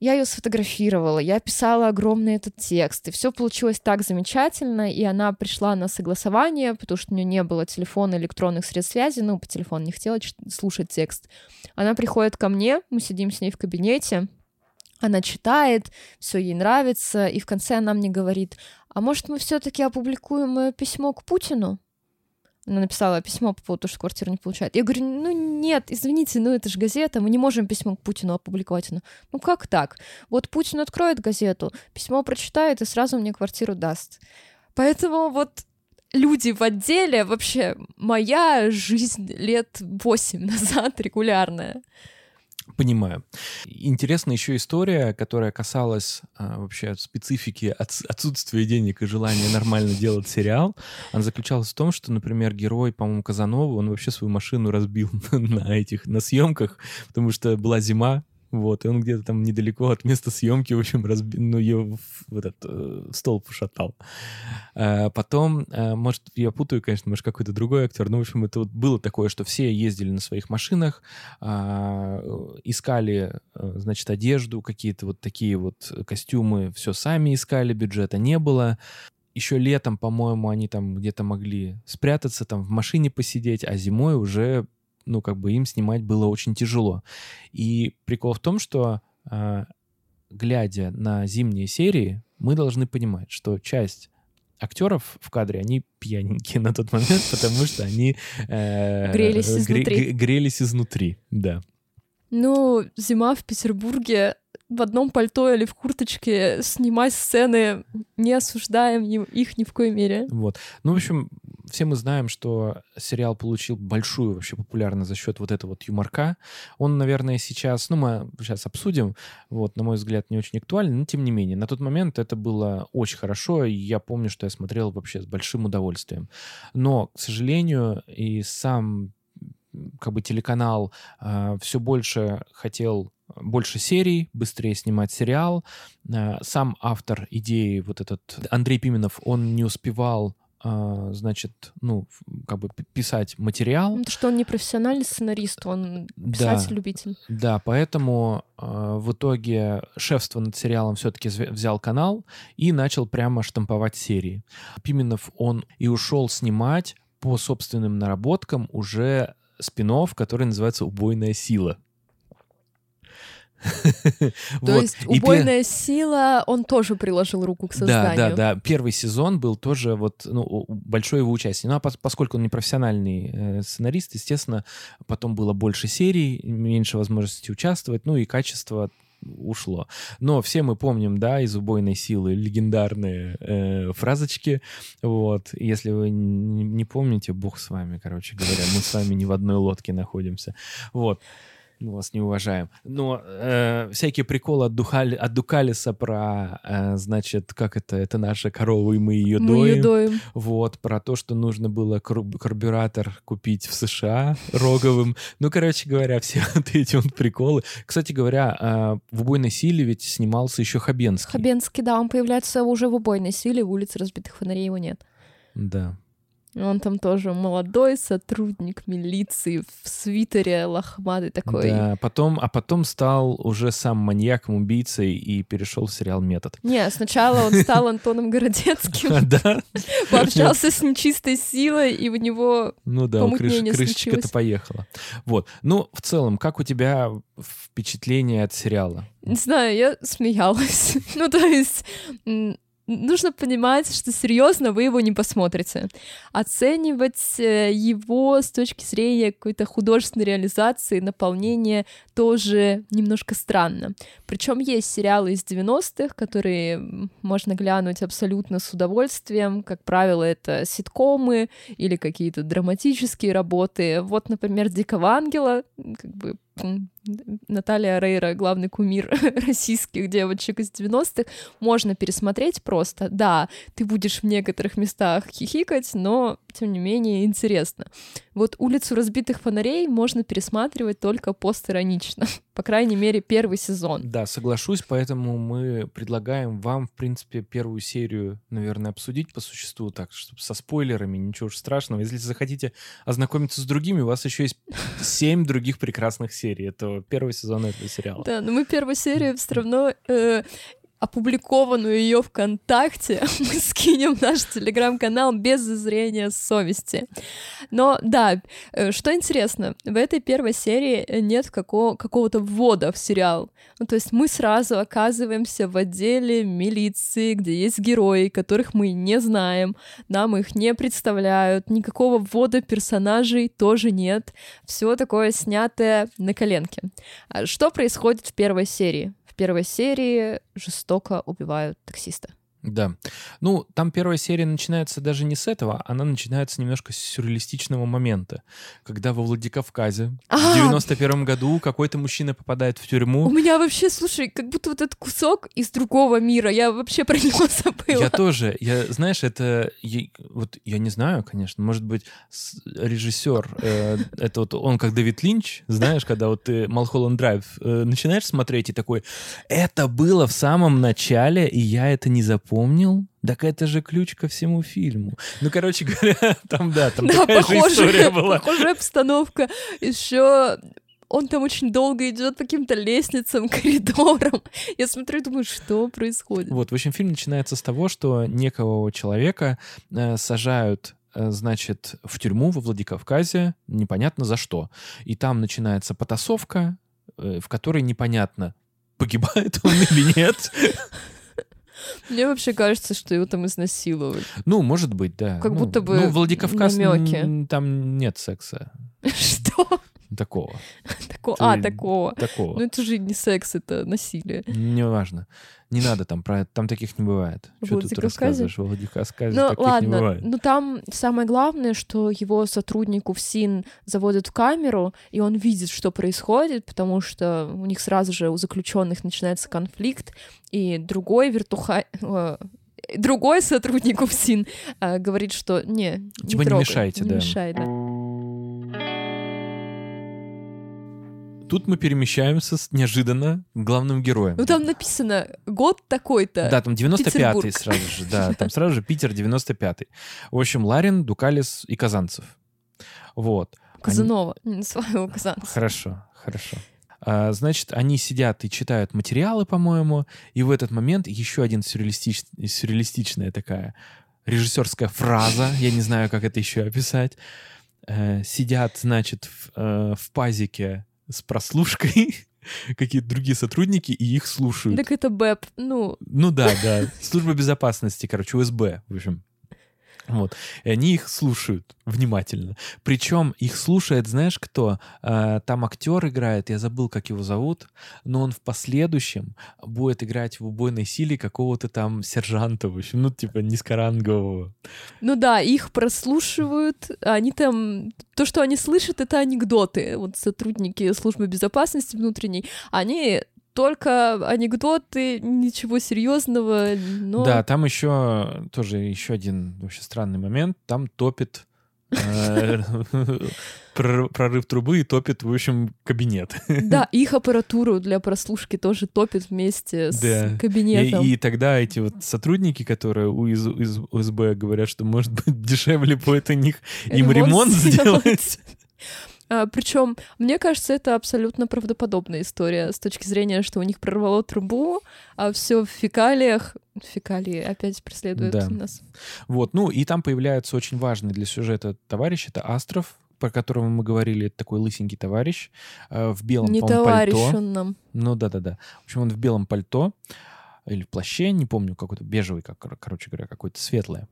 Я ее сфотографировала, я писала огромный этот текст, и все получилось так замечательно, и она пришла на согласование, потому что у нее не было телефона, электронных средств связи, ну, по телефону не хотела слушать текст. Она приходит ко мне, мы сидим с ней в кабинете, она читает, все ей нравится, и в конце она мне говорит, а может мы все-таки опубликуем письмо к Путину? Она написала письмо по поводу того, что квартиру не получает. Я говорю, ну нет, извините, ну это же газета, мы не можем письмо к Путину опубликовать. Она, ну как так? Вот Путин откроет газету, письмо прочитает и сразу мне квартиру даст. Поэтому вот люди в отделе, вообще моя жизнь лет восемь [laughs] назад регулярная. Понимаю. Интересна еще история, которая касалась а, вообще специфики от- отсутствия денег и желания нормально делать сериал. Она заключалась в том, что, например, герой, по-моему, Казанова, он вообще свою машину разбил [laughs] на этих, на съемках, потому что была зима, вот, и он где-то там недалеко от места съемки, в общем, разбил, ну, ее в, этот э, столб ушатал. А потом, э, может, я путаю, конечно, может, какой-то другой актер, но, в общем, это вот было такое, что все ездили на своих машинах, а, э, искали, э, значит, одежду, какие-то вот такие вот костюмы, все сами искали, бюджета не было. Еще летом, по-моему, они там где-то могли спрятаться, там в машине посидеть, а зимой уже, ну, как бы им снимать было очень тяжело. И прикол в том, что, а, глядя на зимние серии, мы должны понимать, что часть актеров в кадре, они пьяненькие на тот момент, [laughs] потому что они... э, Грелись гре- изнутри. Грелись изнутри, да. Ну, зима в Петербурге в одном пальто или в курточке снимать сцены не осуждаем их ни в коей мере. Вот. Ну, в общем, все мы знаем, что сериал получил большую вообще популярность за счет вот этого вот юморка. Он, наверное, сейчас, ну, мы сейчас обсудим, вот, на мой взгляд, не очень актуален, но тем не менее, на тот момент это было очень хорошо, и я помню, что я смотрел вообще с большим удовольствием. Но, к сожалению, и сам как бы телеканал все больше хотел больше серий, быстрее снимать сериал. А, Сам автор идеи, вот этот Андрей Пименов, он не успевал а, значит, ну, как бы писать материал. Потому что он не профессиональный сценарист, он Да. писатель-любитель. Да, поэтому э, в итоге шефство над сериалом все-таки взял канал и начал прямо штамповать серии. Пименов он и ушел снимать по собственным наработкам уже спин который называется «Убойная сила». [laughs] То есть убойная сила, он тоже приложил руку к Да, созданию. да, да. Первый сезон был тоже вот ну, большое его участие. Ну а пос- поскольку он не профессиональный э, сценарист, естественно, потом было больше серий, меньше возможности участвовать, ну и качество ушло. Но все мы помним, да, из «Убойной силы» легендарные э, фразочки. Вот. Если вы не помните, бог с вами, короче говоря. Мы с вами не в одной лодке находимся. Вот. Мы вас не уважаем. Но э, всякие приколы от, Духали, от Дукалиса про, э, значит, как это, это наша корова, и мы ее Мы доим. ее доим. Вот, про то, что нужно было карб- карбюратор купить в США роговым. Ну, короче говоря, все [laughs] вот эти вот приколы. Кстати говоря, э, в «Убойной силе» ведь снимался еще Хабенский. Хабенский, да, он появляется уже в убойной силе, в улице разбитых фонарей его нет. Да. Он там тоже молодой сотрудник милиции в свитере лохматый такой. Да, потом, а потом стал уже сам маньяком, убийцей и перешел в сериал «Метод». Не, сначала он стал Антоном Городецким, [laughs] Да? пообщался с нечистой силой, и у него Ну да, крышечка-то поехала. Вот. Ну, в целом, как у тебя впечатление от сериала? Не знаю, я смеялась. [laughs] ну, то есть... Нужно понимать, что серьезно вы его не посмотрите. Оценивать э, его с точки зрения какой-то художественной реализации, наполнения тоже немножко странно. Причем есть сериалы из 90-х, которые можно глянуть абсолютно с удовольствием. Как правило, это ситкомы или какие-то драматические работы. Вот, например, «Дикого ангела», как бы Наталья Рейра, главный кумир [laughs] российских девочек из 90-х, можно пересмотреть просто. Да, ты будешь в некоторых местах хихикать, но, тем не менее, интересно. Вот «Улицу разбитых фонарей» можно пересматривать только постиронично. [laughs] По крайней мере, первый сезон. Да, соглашусь, поэтому мы предлагаем вам, в принципе, первую серию, наверное, обсудить по существу, так, чтобы со спойлерами, ничего уж страшного. Если захотите ознакомиться с другими, у вас еще есть семь других прекрасных серий. Это первый сезон этого сериала. Да, но мы первую серию все равно э, опубликованную ее ВКонтакте [laughs] мы скинем наш телеграм-канал без зазрения совести. Но да, э, что интересно, в этой первой серии нет какого- какого-то ввода в сериал. Ну, то есть мы сразу оказываемся в отделе милиции, где есть герои, которых мы не знаем, нам их не представляют, никакого ввода персонажей тоже нет. Все такое снятое на коленке. А Что происходит в первой серии? В первой серии жестоко убивают таксиста. Да. Ну, там первая серия начинается даже не с этого, она начинается немножко с сюрреалистичного момента, когда во Владикавказе А! в 91 году какой-то мужчина попадает в У тюрьму. меня вообще, слушай, как будто вот этот кусок из другого мира, я вообще про него [laughs] забыла. Я тоже, я, знаешь, это, я- вот я не знаю, конечно, может быть, режиссер, э, [laughs] это вот он как Дэвид Линч, знаешь, когда вот ты Малхолланд Драйв э, начинаешь смотреть и такой, это было в самом начале, и я это не запомнил. Так это же ключ ко всему фильму. Ну, короче [laughs] говоря, там, да, там Да, такая же история похожая, [laughs] была. похожая обстановка. Еще он там очень долго идет по каким-то лестницам, [laughs] коридорам. Я смотрю и думаю, что происходит. Вот, в общем, фильм начинается с того, что некого человека э, сажают э, значит, в тюрьму во Владикавказе, непонятно за что. И там начинается потасовка, э, в которой непонятно, погибает он или нет. Мне вообще кажется, что его там изнасиловали. Ну, может быть, да. Как Ну, будто бы Ну, Владикавказ, намёки. м, там нет секса [laughs] Что? Такого. [laughs] Тако- Ты- А, такого. Такого. Ну это же не секс, это насилие. Неважно. Не надо там, про... там таких не бывает. Что тут Владикавказе? рассказываешь? В Владикавказе Ну таких не ладно, бывает. ну там самое главное, что его сотруднику в СИН заводят в камеру, и он видит, что происходит, потому что у них сразу же у заключенных начинается конфликт, и другой вертуха... Другой сотрудник УФСИН э, говорит, что не, не Типа не трогай, мешайте, не да. мешай, да. Тут мы перемещаемся с- неожиданно к главным героям. Ну там написано год такой-то. Да, там 95-й Петербург. сразу же, да, там [laughs] сразу же Питер 95-й. В общем, Ларин, Дукалис и Казанцев. Вот. Они- Казанова. Не называй его Казанцев. Хорошо, хорошо. А, значит, они сидят и читают материалы, по-моему, и в этот момент еще один сюрреалистич... сюрреалистичная такая режиссерская фраза, я не знаю, как это еще описать. Э, сидят, значит, в, э, в пазике с прослушкой [laughs] какие-то другие сотрудники, и их слушают. Так это БЭП. Ну, Ну да, да. Служба безопасности, короче, УСБ, в общем. Вот. И они их слушают внимательно. Причем их слушает, знаешь, кто? А, там актер играет, я забыл, как его зовут, но он в последующем будет играть в убойной силе какого-то там сержанта, в общем, ну, типа, низкорангового. Ну да, их прослушивают, они там... То, что они слышат, это анекдоты. Вот сотрудники службы безопасности внутренней, они только анекдоты, ничего серьезного. Но... Да, там еще тоже еще один вообще странный момент. Там топит э, [laughs] прорыв трубы и топит, в общем, кабинет. [laughs] Да, их аппаратуру для прослушки тоже топит вместе с да. кабинетом. И, и тогда эти вот сотрудники, которые у из, из УСБ говорят, что, может быть, [laughs] дешевле будет у них им ремонт, ремонт сделать. А, Причем, мне кажется, это абсолютно правдоподобная история с точки зрения, что у них прорвало трубу, а все в фекалиях. Фекалии опять преследуют да. нас. Вот, ну и там появляется очень важный для сюжета товарищ, это Астров, про которого мы говорили, это такой лысенький товарищ э, в белом Не товарищ пальто. он нам. Ну да-да-да. В общем, он в белом пальто или в плаще, не помню, какой-то бежевый, как, короче говоря, какой-то светлое.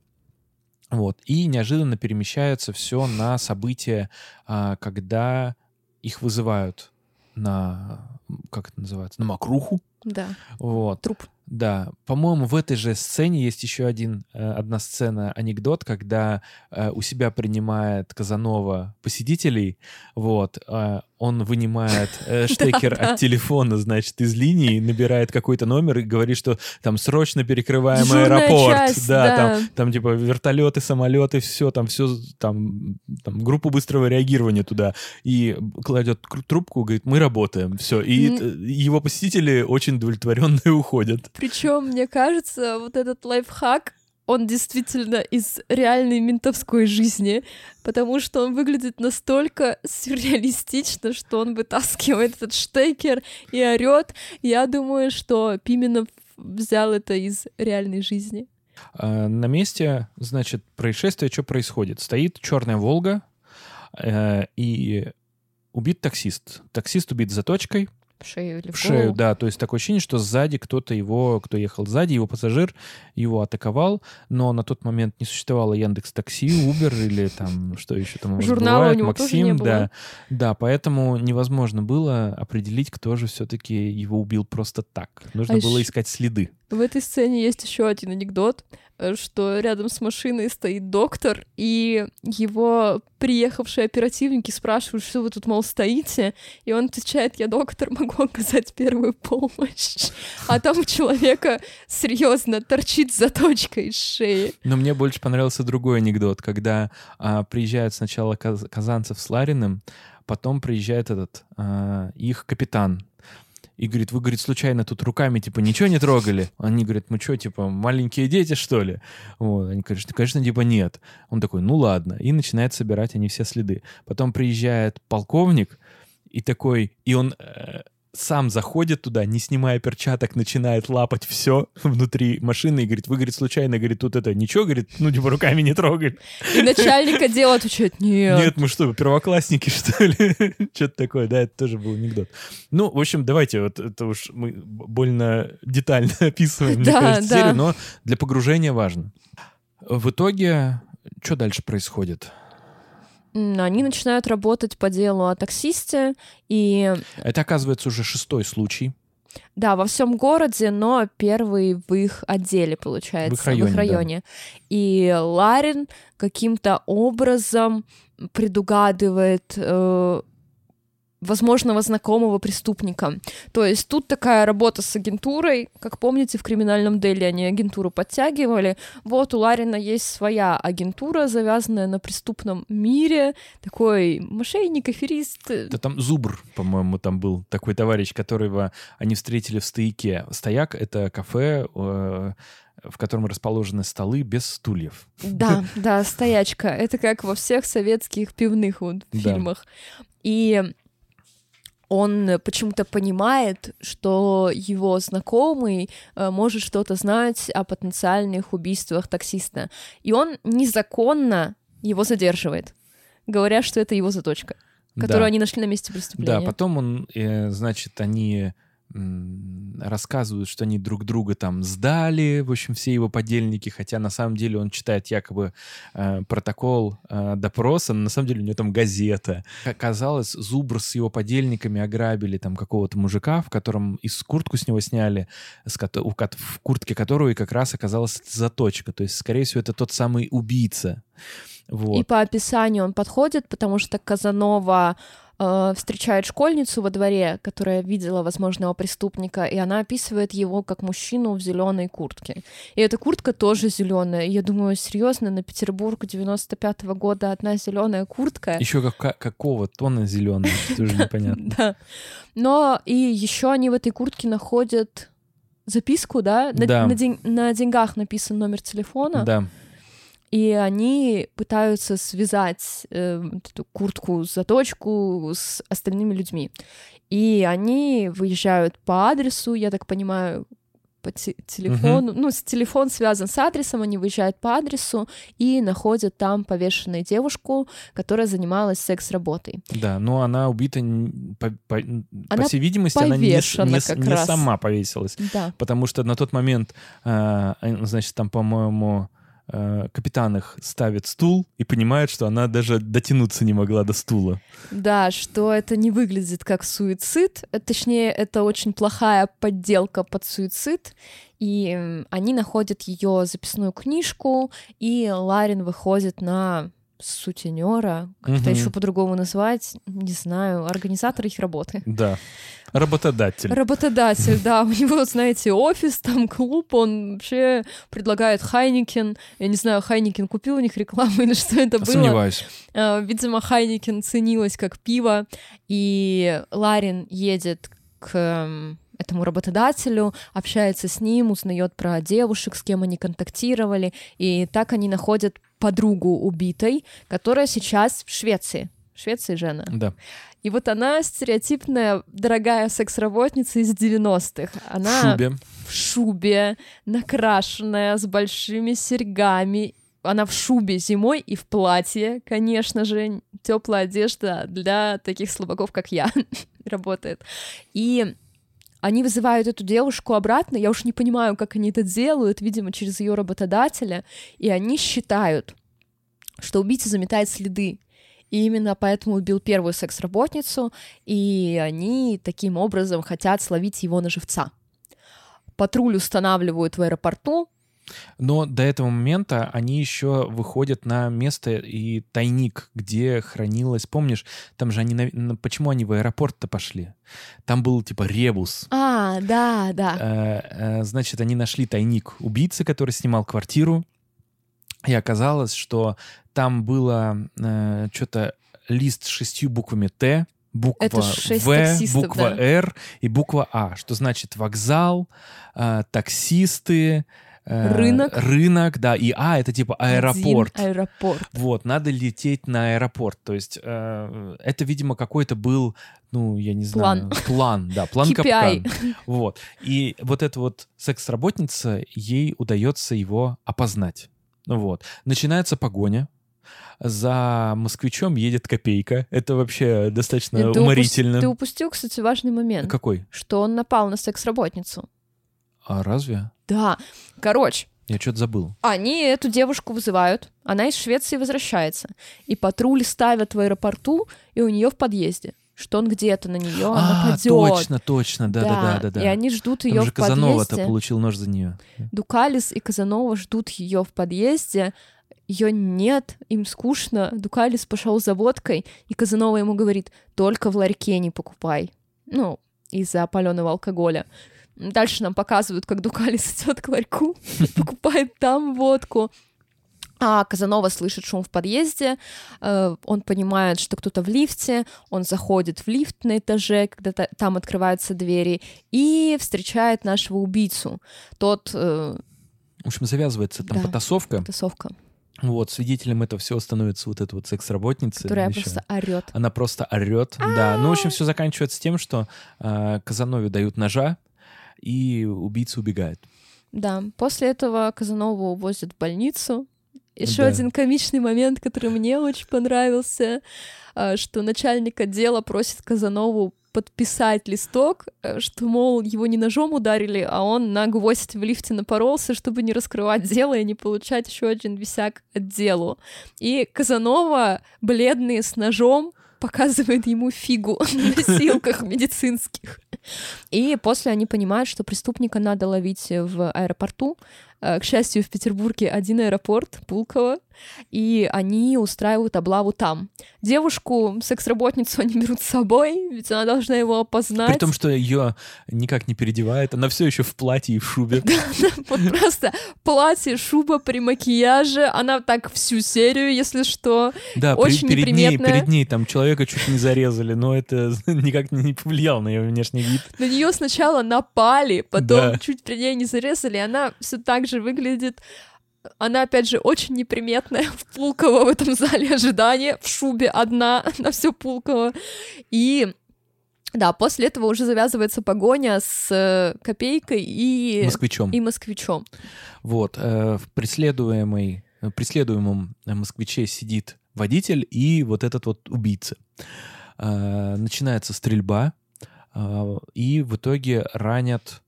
Вот. И неожиданно перемещается все на события, а, когда их вызывают на, как это называется, на мокруху. Да. Вот. Труп. Да, по-моему, в этой же сцене есть еще один, э, одна сцена, анекдот, когда э, у себя принимает Казанова посетителей, вот, э, он вынимает э, [laughs] штекер от телефона, значит, из линии, набирает какой-то номер и говорит, что там срочно перекрываем аэропорт. Часть, да, да. Там, там типа вертолеты, самолеты, все, там все, там, там группу быстрого реагирования туда. И кладет трубку, говорит, мы работаем, все. И mm. его посетители очень удовлетворенные [laughs] уходят. Причем, мне кажется, вот этот лайфхак, он действительно из реальной ментовской жизни, потому что он выглядит настолько сюрреалистично, что он вытаскивает этот штекер и орет. Я думаю, что Пименов взял это из реальной жизни. А, на месте, значит, происшествие, что происходит? Стоит черная Волга, э, и убит таксист. Таксист убит заточкой, в шею или в, в шею, да. То есть такое ощущение, что сзади кто-то его, кто ехал сзади, его пассажир его атаковал, но на тот момент не существовало Яндекс Такси, Uber или там [laughs] что еще там Журнала бывает, у него Максим, тоже не было. да, да, поэтому невозможно было определить, кто же все-таки его убил просто так. Нужно а было еще... искать следы. В этой сцене есть еще один анекдот, что рядом с машиной стоит доктор, и его приехавшие оперативники спрашивают, что вы тут, мол, стоите, и он отвечает, я доктор, [laughs] могу оказать первую помощь. А там у человека серьезно торчит заточка из шеи. Но мне больше понравился другой анекдот, когда а, приезжают сначала Каз- Казанцев с Лариным, потом приезжает этот а, их капитан и говорит, вы, говорит, случайно тут руками, типа, ничего не трогали? Они говорят, мы что, типа, маленькие дети, что ли? Вот. Они говорят, конечно, типа, нет. Он такой, ну ладно. И начинает собирать они все следы. Потом приезжает полковник, и такой, и он э, сам заходит туда, не снимая перчаток, начинает лапать все внутри машины и говорит, вы, говорит, случайно, говорит, тут это ничего, говорит, ну, типа, руками не трогали. И начальник отдела отвечает, нет. Нет, мы что, первоклассники, [laughs] что ли? Что-то такое, да, это тоже был анекдот. Ну, в общем, давайте, вот это уж мы больно детально [laughs] описываем, мне кажется, серию, но для погружения важно. В итоге, что дальше происходит? Они начинают работать по делу о таксисте, и... Это, оказывается, уже шестой случай. Да, во всем городе, но первый в их отделе, получается, в их районе. В их районе. Да. И Ларин каким-то образом предугадывает э, возможного знакомого преступника. То есть тут такая работа с агентурой, как помните, в криминальном деле они агентуру подтягивали. Вот у Ларина есть своя агентура, завязанная на преступном мире, такой мошенник, аферист. Да там Зубр, по-моему, там был такой товарищ, которого они встретили в стояке. Стояк — это кафе, э, в котором расположены столы без стульев. Да, [laughs] да, стоячка. Это как во всех советских пивных вот фильмах. И он почему-то понимает, что его знакомый э, может что-то знать о потенциальных убийствах таксиста. И он незаконно его задерживает, говоря, что это его заточка, которую да. они нашли на месте преступления. Да, потом он, э, значит, они рассказывают, что они друг друга там сдали, в общем, все его подельники, хотя на самом деле он читает якобы э, протокол э, допроса, но на самом деле у него там газета. Оказалось, Зубр с его подельниками ограбили там какого-то мужика, в котором из куртку с него сняли, с, у, в куртке которого и как раз оказалась заточка. То есть, скорее всего, это тот самый убийца. Вот. И по описанию он подходит, потому что Казанова э, встречает школьницу во дворе, которая видела возможного преступника, и она описывает его как мужчину в зеленой куртке. И эта куртка тоже зеленая. Я думаю, серьезно, на Петербург 95-го года одна зеленая куртка. Еще как, какого тона зеленая, тоже непонятно. [laughs] Да. Но и еще они в этой куртке находят записку, да? На, да. на, день, на деньгах написан номер телефона. Да и они пытаются связать э, эту куртку заточку с остальными людьми. И они выезжают по адресу, я так понимаю, по те- телефону, uh-huh. ну, телефон связан с адресом, они выезжают по адресу и находят там повешенную девушку, которая занималась секс-работой. Да, но она убита, по, по, она по всей видимости, она не, не, не сама повесилась. Да. Потому что на тот момент, э, значит, там, по-моему, капитан их ставит стул и понимает, что она даже дотянуться не могла до стула. Да, что это не выглядит как суицид, э, точнее, это очень плохая подделка под суицид, и они находят ее записную книжку, и Ларин выходит на сутенера, как это угу. еще по-другому назвать, не знаю, организатор их работы. Да. Работодатель. Работодатель, да. У него, знаете, офис, там клуб, он вообще предлагает Heineken. Я не знаю, Heineken купил у них рекламу или что это было. Сомневаюсь. А, видимо, Heineken ценилось как пиво, и Ларин едет к этому работодателю, общается с ним, узнает про девушек, с кем они контактировали, и так они находят подругу убитой, которая сейчас в Швеции. Швеции Жена. Да. И вот она стереотипная дорогая секс-работница из 90-х. Она в шубе. В шубе, накрашенная, с большими серьгами. Она в шубе зимой и в платье, конечно же. Теплая одежда для таких слабаков, как я, [laughs] работает. И они вызывают эту девушку обратно, я уж не понимаю, как они это делают, видимо, через ее работодателя, и они считают, что убийца заметает следы. И именно поэтому убил первую секс-работницу, и они таким образом хотят словить его на живца. Патруль устанавливают в аэропорту, но до этого момента они еще выходят на место и тайник, где хранилось, помнишь, там же они, почему они в аэропорт-то пошли? Там был типа ребус. А, да, да. Э, э, значит, они нашли тайник убийцы, который снимал квартиру, и оказалось, что там было э, что-то лист с шестью буквами Т, буква Это В, буква да. Р и буква А, что значит вокзал, э, таксисты, Э, рынок. Рынок, да, и А это типа аэропорт. Один аэропорт. Вот, надо лететь на аэропорт. То есть э, это, видимо, какой-то был, ну, я не знаю... План. План, да, план капкан. Вот. И вот эта вот секс-работница, ей удается его опознать. Вот. Начинается погоня, за москвичом едет копейка. Это вообще достаточно ты уморительно. Ты упустил, кстати, важный момент. Какой? Что он напал на секс-работницу. А разве? Да. Короче. Я что-то забыл. Они эту девушку вызывают, она из Швеции возвращается. И патруль ставят в аэропорту, и у нее в подъезде что он где-то на нее а, нападет. Точно, точно, да, да, да, да, да. И они ждут ее в подъезде. Казанова-то получил нож за нее. Дукалис и Казанова ждут ее в подъезде. Ее нет, им скучно. Дукалис пошел за водкой, и Казанова ему говорит: только в ларьке не покупай. Ну, из-за опаленного алкоголя. Дальше нам показывают, как Дукалис идет к ларьку, [laughs] покупает там водку. А Казанова слышит шум в подъезде, э, он понимает, что кто-то в лифте, он заходит в лифт на этаже, когда там открываются двери, и встречает нашего убийцу. Тот... Э, в общем, завязывается там да, потасовка. Потасовка. Вот, свидетелем этого всего становится вот эта вот секс-работница. Которая еще. просто орет. Она просто орет, да. Ну, в общем, все заканчивается тем, что э, Казанове дают ножа, и убийца убегает. Да, после этого Казанову увозят в больницу. Еще да. один комичный момент, который мне очень понравился, а, что начальник отдела просит Казанову подписать листок, э, что, мол, его не ножом ударили, а он на гвоздь в лифте напоролся, чтобы не раскрывать дело и не получать еще один висяк от делу. И Казанова, бледный с ножом, показывает ему фигу [laughs] на носилках медицинских. И после они понимают, что преступника надо ловить в аэропорту, к счастью, в Петербурге один аэропорт, Пулково, и они устраивают облаву там. Девушку, секс-работницу [laughs] они берут с собой, ведь она должна его опознать. При том, что ее никак не переодевает, она все еще в платье и в шубе. [laughs] Вот просто платье, шуба при макияже, она так всю серию, если что. Да, очень перед ней, перед ней там человека чуть не зарезали, но это [laughs] никак не повлияло на ее внешний вид. На нее сначала напали, потом чуть при ней не зарезали, и она все так же выглядит. Она, опять же, очень неприметная в Пулково в этом зале ожидания, в шубе одна [laughs] на все Пулково. И да, после этого уже завязывается погоня с э, Копейкой и, Москвичом. и Москвичом. Вот, э, в преследуемой, в преследуемом э, москвиче сидит водитель и вот этот вот убийца. Э, Начинается стрельба, э, и в итоге ранят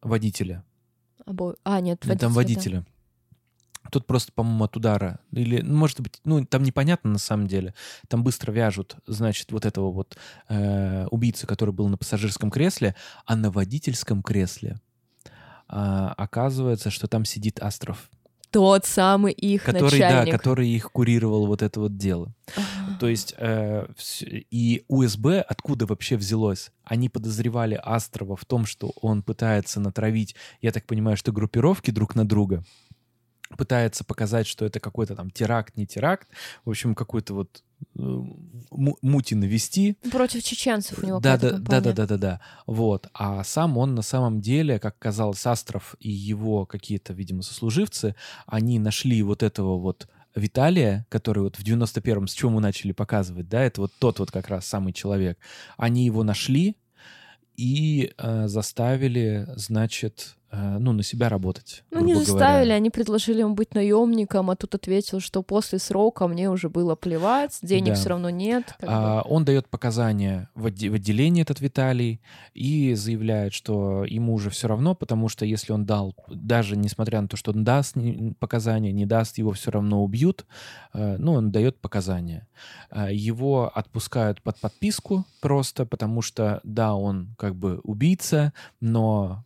водителя. Обо- А, нет, водителя. там да. водителя. Тут просто, по-моему, от удара. Или, ну, может быть, ну, там непонятно на самом деле. Там быстро вяжут, значит, вот этого вот э, убийцу, который был на пассажирском кресле, а на водительском кресле а, оказывается, что там сидит Астров, Тот самый их который, да, начальник. который их курировал вот это вот дело. А. То есть э, и УСБ откуда вообще взялось? Они подозревали Астрова в том, что он пытается натравить, я так понимаю, что группировки друг на друга, пытается показать, что это какой-то там теракт, не теракт, в общем, какой-то вот э, му- мути навести, Против чеченцев у него да, да, да, да, да, да, да. Вот. А сам он на самом деле, как казалось, Астров и его какие-то, видимо, сослуживцы, они нашли вот этого вот Виталия, который вот в 91-м, с чего мы начали показывать, да, это вот тот вот как раз самый человек. Они его нашли и э, заставили, значит, ну, на себя работать. Ну, не заставили, говоря. они предложили ему быть наемником, а тут ответил, что после срока мне уже было плевать, денег Да. все равно нет. как бы. А, он дает показания в, отде- в отделении этот Виталий и заявляет, что ему уже все равно, потому что если он дал, даже несмотря на то, что он даст показания, не даст, его все равно убьют. Э, ну, он дает показания. А, Его отпускают под подписку просто, потому что, да, он как бы убийца, но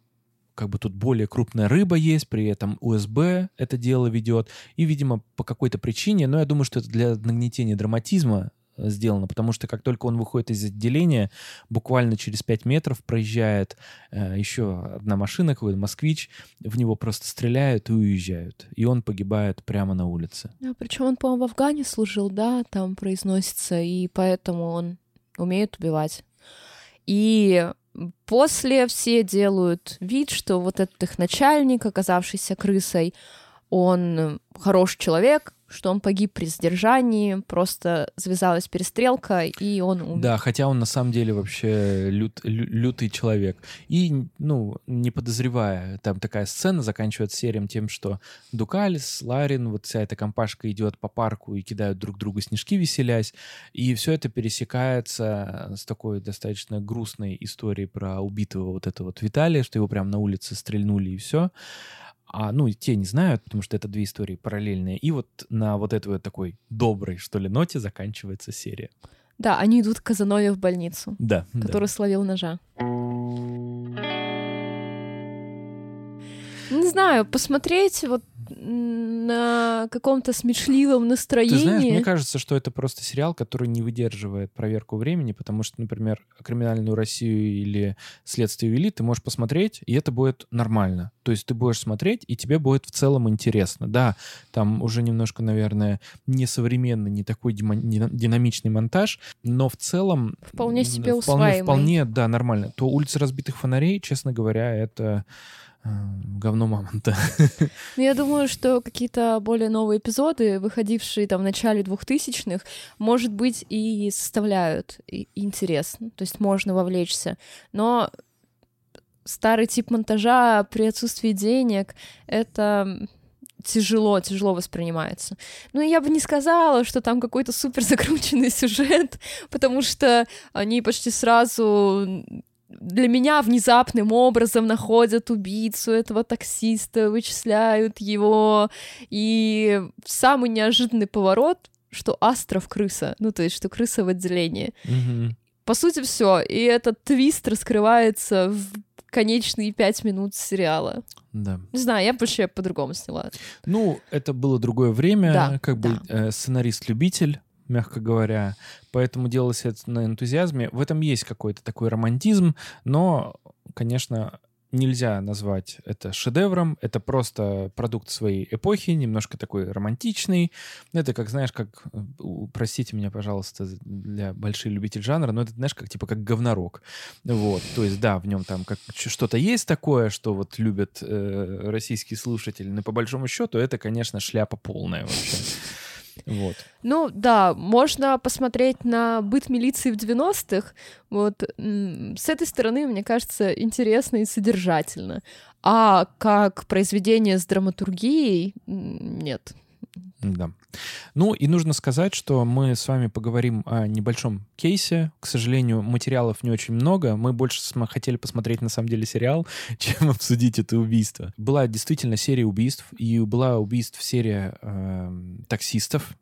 как бы тут более крупная рыба есть, при этом УСБ это дело ведет. И, видимо, по какой-то причине, но я думаю, что это для нагнетения драматизма э, сделано, потому что как только он выходит из отделения, буквально через 5 метров проезжает э, еще одна машина, какой-то москвич, в него просто стреляют и уезжают. И он погибает прямо на улице. причем он, по-моему, в Афгане служил, да, там произносится, и поэтому он умеет убивать. И после все делают вид, что вот этот их начальник, оказавшийся крысой, он хороший человек, что он погиб при задержании, просто завязалась перестрелка, и он умер. Да, хотя он на самом деле вообще лют- лю- лютый человек. И, ну, не подозревая, там такая сцена заканчивается серием тем, что Дукалис, Ларин, вот вся эта компашка идет по парку и кидают друг другу снежки, веселясь. И все это пересекается с такой достаточно грустной историей про убитого вот этого вот Виталия, что его прямо на улице стрельнули и все. А, ну, те не знают, потому что это две истории параллельные. И вот на вот этой вот такой доброй, что ли, ноте заканчивается серия. Да, они идут к Казанове в больницу, Да. да. который словил ножа. Не знаю, посмотреть вот на каком-то смешливом настроении. Ты знаешь, мне кажется, что это просто сериал, который не выдерживает проверку времени, потому что, например, «Криминальную Россию» или «Следствие вели» ты можешь посмотреть, и это будет нормально. То есть ты будешь смотреть, и тебе будет в целом интересно. Да, там уже немножко, наверное, несовременный, не такой динамичный монтаж, но в целом... Вполне себе вполне, усваиваемый. вполне, да, нормально. То «Улица разбитых фонарей», честно говоря, это говно мамонта. [laughs] Ну, я думаю, что какие-то более новые эпизоды, выходившие там в начале 2000-х, может быть, и составляют интерес. То есть можно вовлечься. Но старый тип монтажа при отсутствии денег — это тяжело, тяжело воспринимается. Ну, я бы не сказала, что там какой-то супер закрученный [laughs] сюжет, потому что они почти сразу для меня внезапным образом находят убийцу этого таксиста, вычисляют его, и самый неожиданный поворот, что Астров крыса, ну то есть что крыса в отделении. Мгм. По сути, все. И этот твист раскрывается в конечные пять минут сериала. Да. Не знаю, я вообще по-другому сняла. Ну, это было другое время, Да, как бы да. э, сценарист-любитель, мягко говоря, поэтому делалось это на энтузиазме. В этом есть какой-то такой романтизм, но, конечно, нельзя назвать это шедевром, это просто продукт своей эпохи, немножко такой романтичный. Это как, знаешь, как, простите меня, пожалуйста, для больших любителей жанра, но это, знаешь, как типа как говнорок. Вот, то есть, да, в нем там как что-то есть такое, что вот любят э, российские слушатели, но по большому счету это, конечно, шляпа полная вообще. Вот. Ну да, можно посмотреть на быт милиции в 90-х. Вот с этой стороны, мне кажется, интересно и содержательно. А как произведение с драматургией нет. Да. Ну и нужно сказать, что мы с вами поговорим о небольшом кейсе. К сожалению, материалов не очень много. Мы больше хотели посмотреть на самом деле сериал, [laughs] чем обсудить это убийство. Была действительно серия убийств, и была убийств серия эм, таксистов.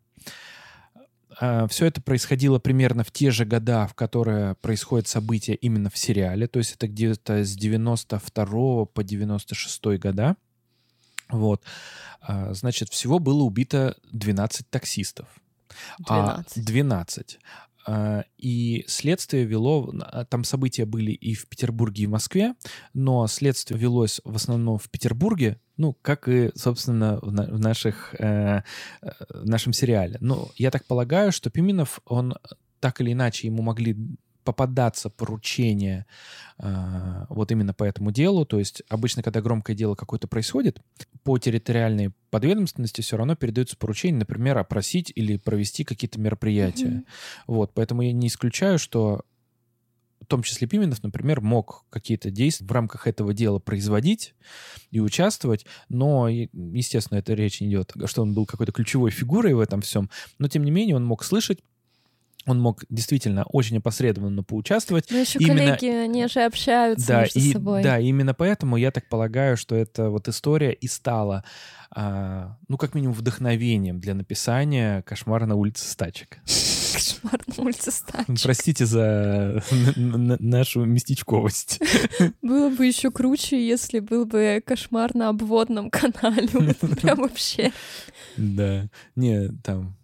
Все это происходило примерно в те же года, в которые происходят события именно в сериале. То есть это где-то с 92 по 96 года. Вот. А, Значит, всего было убито 12 таксистов. А, 12. 12. А, И следствие вело, там события были и в Петербурге, и в Москве, но следствие велось в основном в Петербурге, ну, как и, собственно, в, на- в наших, э, э, в нашем сериале. Но я так полагаю, что Пименов, он так или иначе, ему могли попадаться поручения э, вот именно по этому делу. То есть обычно, когда громкое дело какое-то происходит, по территориальной подведомственности все равно передаются поручения, например, опросить или провести какие-то мероприятия. Мгм. Вот, поэтому я не исключаю, что в том числе Пименов, например, мог какие-то действия в рамках этого дела производить и участвовать, но, естественно, это речь не идет, что он был какой-то ключевой фигурой в этом всем, но, тем не менее, он мог слышать, он мог действительно очень опосредованно поучаствовать, Ну еще Именно- коллеги, они же общаются да, между и, собой. да, именно поэтому я так полагаю, что эта вот история и стала, а, ну, как минимум, вдохновением для написания «Кошмара на улице Стачек». Кошмар на улице Стачек. Простите за нашу местечковость. Было бы еще круче, если был бы кошмар на обводном канале. Прям вообще. Да. Не, там...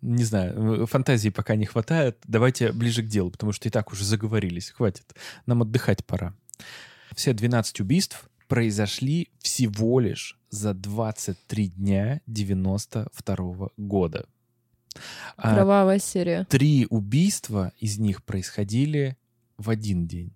Не знаю, фантазии пока не хватает. Давайте ближе к делу, потому что и так уже заговорились. Хватит. Нам отдыхать пора. Все 12 убийств произошли всего лишь за 23 дня 92 года. А Кровавая серия. три убийства из них происходили в один день.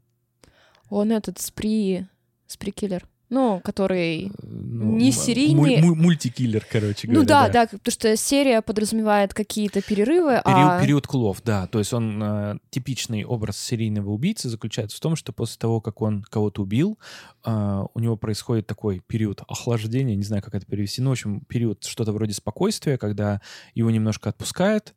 Он этот спри... Спри-киллер. Ну, который... Ну, Не серийный- муль- муль- мультикиллер, короче говоря. Ну да, да, потому что серия подразумевает какие-то перерывы, Период, а... период клов, да. То есть он э, типичный образ серийного убийцы заключается в том, что после того, как он кого-то убил, э, у него происходит такой период охлаждения, не знаю, как это перевести, ну, в общем, период что-то вроде спокойствия, когда его немножко отпускает,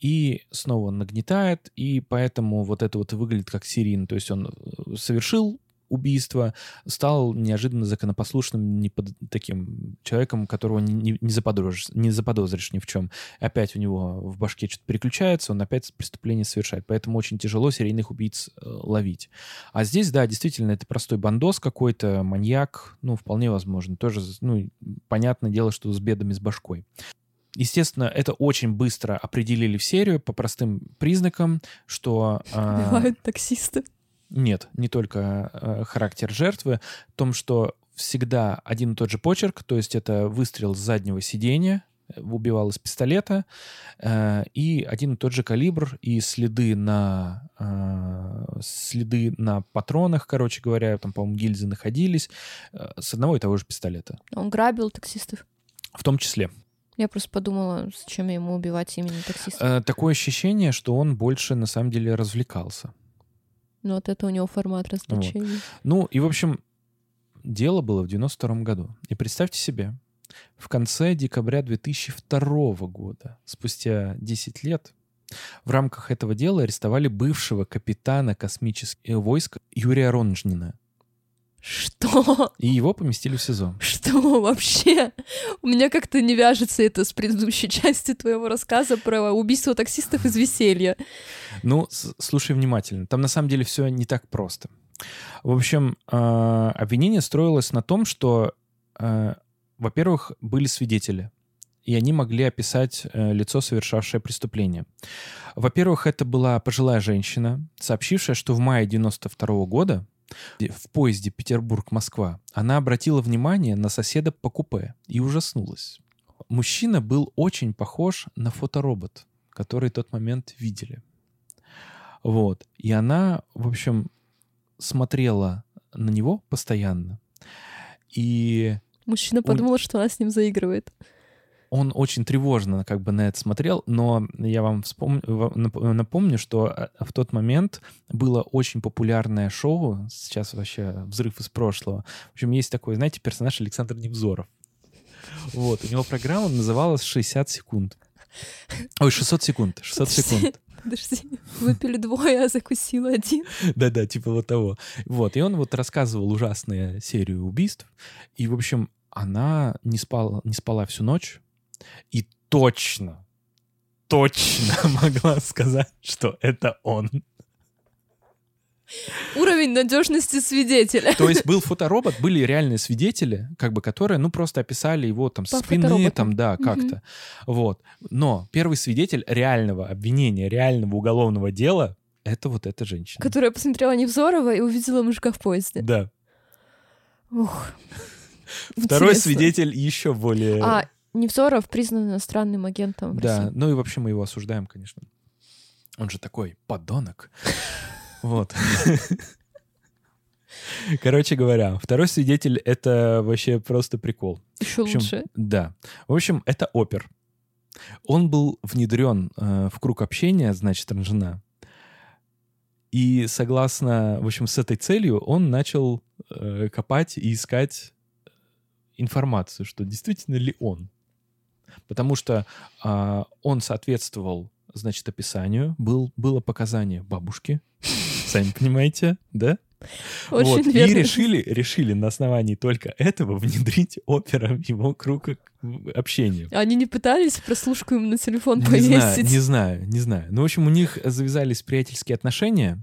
и снова нагнетает, и поэтому вот это вот выглядит как серийно. То есть он э, совершил убийство, стал неожиданно законопослушным не под таким человеком, которого не, не, заподозришь, не заподозришь ни в чем. Опять у него в башке что-то переключается, он опять преступление совершает. Поэтому очень тяжело серийных убийц э, ловить. А здесь, да, действительно, это простой бандос какой-то, маньяк, ну, вполне возможно. Тоже, ну, понятное дело, что с бедами с башкой. Естественно, это очень быстро определили в серию по простым признакам, что... а, Убивают таксисты. Нет, не только э, характер жертвы, в том, что всегда один и тот же почерк, то есть это выстрел с заднего сидения, э, убивал из пистолета, э, и один и тот же калибр, и следы на э, следы на патронах, короче говоря, там, по-моему, гильзы находились, э, с одного и того же пистолета. Он грабил таксистов. В том числе. Я просто подумала, зачем ему убивать именно таксистов. Э, такое ощущение, что он больше, на самом деле, развлекался. Ну вот это у него формат развлечений. Ну, и, в общем, дело было в 92 году. И представьте себе, в конце декабря 2002 года, спустя 10 лет, в рамках этого дела арестовали бывшего капитана космических войск Юрия Ронжнина. Что? И его поместили в СИЗО. Что вообще? У меня как-то не вяжется это с предыдущей [laughs] частью твоего рассказа про убийство таксистов из веселья. Ну, слушай внимательно. Там на самом деле все не так просто. В общем, э, обвинение строилось на том, что, э, во-первых, были свидетели, и они могли описать э, лицо, совершавшее преступление. Во-первых, это была пожилая женщина, сообщившая, что в мае 92 года в поезде Петербург-Москва она обратила внимание на соседа по купе и ужаснулась. Мужчина был очень похож на фоторобот, который в тот момент видели. Вот. И она, в общем, смотрела на него постоянно. И... Мужчина подумал, он... что она с ним заигрывает он очень тревожно как бы на это смотрел, но я вам вспом... напомню, что э, в тот момент было очень популярное шоу, сейчас вообще взрыв из прошлого. В общем, есть такой, знаете, персонаж Александр Невзоров. Вот, у него программа называлась «60 секунд». Ой, 600 секунд, 600 секунд. Подожди, выпили двое, а закусил один. Да-да, типа вот того. Вот, и он вот рассказывал ужасную серию убийств, и, в общем, она не спала, не спала всю ночь, и точно, точно [laughs] могла сказать, что это он. Уровень надежности свидетеля. То есть был фоторобот, были реальные свидетели, как бы, которые, ну, просто описали его там По спины, там, да, как-то. Угу. Вот. Но первый свидетель реального обвинения, реального уголовного дела — это вот эта женщина. Которая посмотрела Невзорова и увидела мужика в поезде. Да. Ух. Второй Интересно. свидетель еще более... А, Невзоров признан иностранным агентом. Да, России. ну и вообще мы его осуждаем, конечно. Он же такой подонок. [laughs] Вот. [laughs] Короче говоря, второй свидетель — это вообще просто прикол. Еще общем, лучше. Да. В общем, это опер. Он был внедрен э, в круг общения, значит, жена. И согласно, в общем, с этой целью он начал э, копать и искать информацию, что действительно ли он потому что а, он соответствовал, значит, описанию, был, было показание бабушки, сами понимаете, да? Очень вот. верно. И решили, решили на основании только этого внедрить опера в его круг общения. Они не пытались прослушку им на телефон не повесить? Знаю, не знаю, не знаю. Ну, в общем, у них завязались приятельские отношения,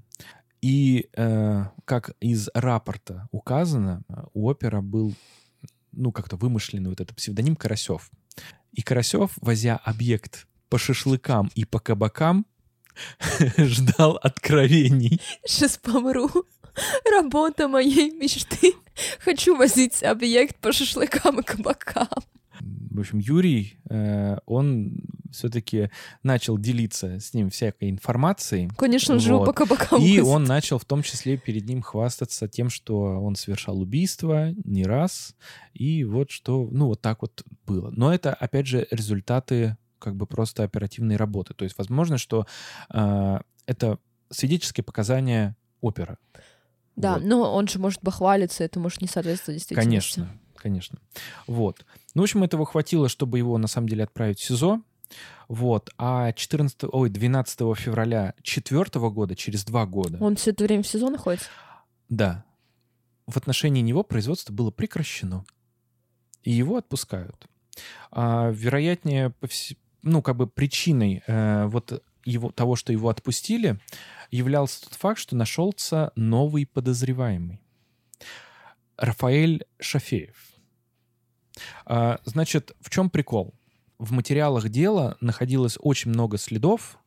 и, э, как из рапорта указано, у опера был, ну, как-то вымышленный вот этот псевдоним Карасев. И Карасев, возя объект по шашлыкам и по кабакам, [laughs] ждал откровений. Сейчас помру. Работа моей мечты. Хочу возить объект по шашлыкам и кабакам. В общем, Юрий, э, он все-таки начал делиться с ним всякой информацией. Конечно, вот. жил по кабакам. И он начал в том числе перед ним хвастаться тем, что он совершал убийство не раз. И вот что, ну, вот так вот было. Но это, опять же, результаты как бы просто оперативной работы. То есть, возможно, что э, это свидетельские показания опера. Да, вот. но он же может бахвалиться, это может не соответствовать действительности. Конечно, конечно. Вот. Ну, в общем, этого хватило, чтобы его на самом деле отправить в СИЗО. Вот. А 14, ой, 12 февраля 4 года, через два года... Он все это время в СИЗО находится? Да. В отношении него производство было прекращено. И его отпускают. А, вероятнее, ну, как бы причиной э, вот его, того, что его отпустили, являлся тот факт, что нашелся новый подозреваемый. Рафаэль Шафеев. А, значит, в чем прикол? В материалах дела находилось очень много следов,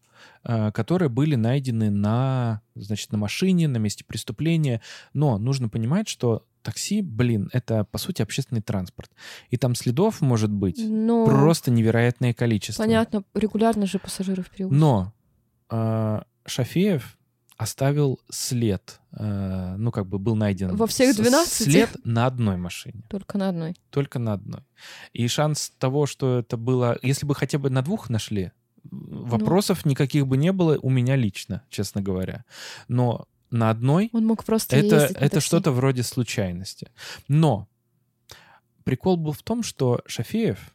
а, которые были найдены на, значит, на машине, на месте преступления. Но нужно понимать, что такси, блин, это, по сути, общественный транспорт. И там следов может быть Но... просто невероятное количество. Понятно, регулярно же пассажиров перевозят. Но э, Шафеев оставил след, э, ну, как бы был найден... Во всех 12? След на одной машине. Только на одной? Только на одной. И шанс того, что это было... Если бы хотя бы на двух нашли, вопросов ну... никаких бы не было у меня лично, честно говоря. Но на одной... Он мог просто Это, это что-то вроде случайности. Но прикол был в том, что Шафеев,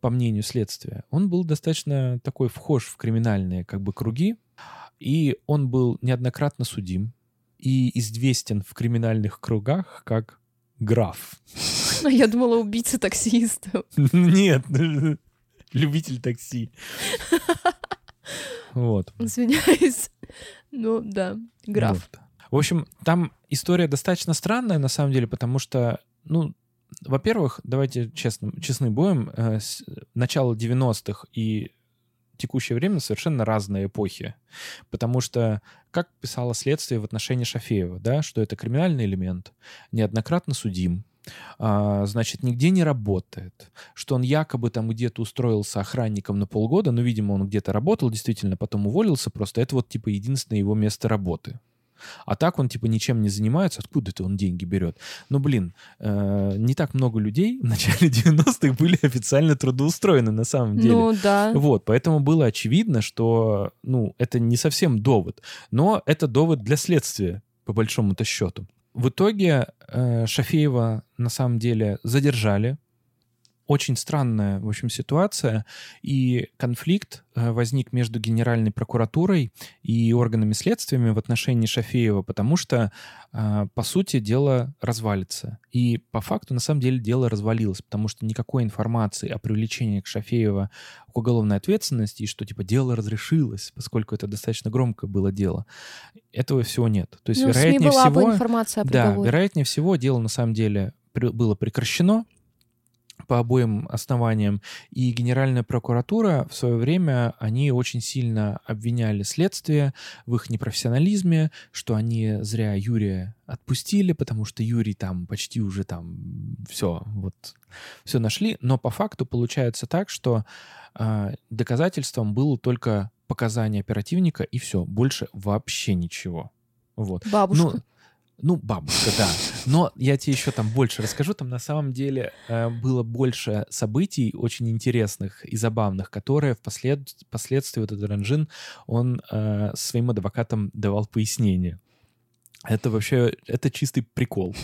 по мнению следствия, он был достаточно такой вхож в криминальные как бы круги, и он был неоднократно судим и известен в криминальных кругах как граф. [laughs] Я думала, убийца таксистов. [laughs] Нет, [laughs] любитель такси. Вот. Извиняюсь. Ну, да, граф. Вот. В общем, там история достаточно странная, на самом деле, потому что, ну, во-первых, давайте честно, честны будем, э, с, начало 90-х и текущее время совершенно разные эпохи. Потому что, как писало следствие в отношении Шафеева, да, что это криминальный элемент, неоднократно судим, а, значит, нигде не работает, что он якобы там где-то устроился охранником на полгода, но, видимо, он где-то работал, действительно, потом уволился, просто это вот, типа, единственное его место работы. А так он, типа, ничем не занимается. Откуда это он деньги берет? Ну, блин, э, не так много людей в начале [laughs] 90-х были официально трудоустроены на самом деле. Ну, да. Вот, поэтому было очевидно, что, ну, это не совсем довод. Но это довод для следствия, по большому-то счету. В итоге э, Шафеева на самом деле задержали. Очень странная, в общем, ситуация. И конфликт э, возник между Генеральной прокуратурой и органами следствиями в отношении Шафеева, потому что, э, по сути, дело развалится. И по факту, на самом деле, дело развалилось, потому что никакой информации о привлечении к Шафеева к уголовной ответственности и что, типа, дело разрешилось, поскольку это достаточно громкое было дело, этого всего нет. То есть, Ну, в СМИ вероятнее была бы всего... информация о Да, вероятнее всего, дело на самом деле было прекращено по обоим основаниям. И Генеральная прокуратура в свое время, они очень сильно обвиняли следствие в их непрофессионализме, что они зря Юрия отпустили, потому что Юрий там почти уже там все, вот, все нашли. Но по факту получается так, что а, доказательством было только показания оперативника, и все, больше вообще ничего. Вот. Бабушка. Ну, ну, бабушка, да. Но я тебе еще там больше расскажу. Там на самом деле э, было больше событий очень интересных и забавных, которые впослед... впоследствии вот этот Ранжин, он э, своим адвокатам давал пояснение. Это вообще, это чистый прикол.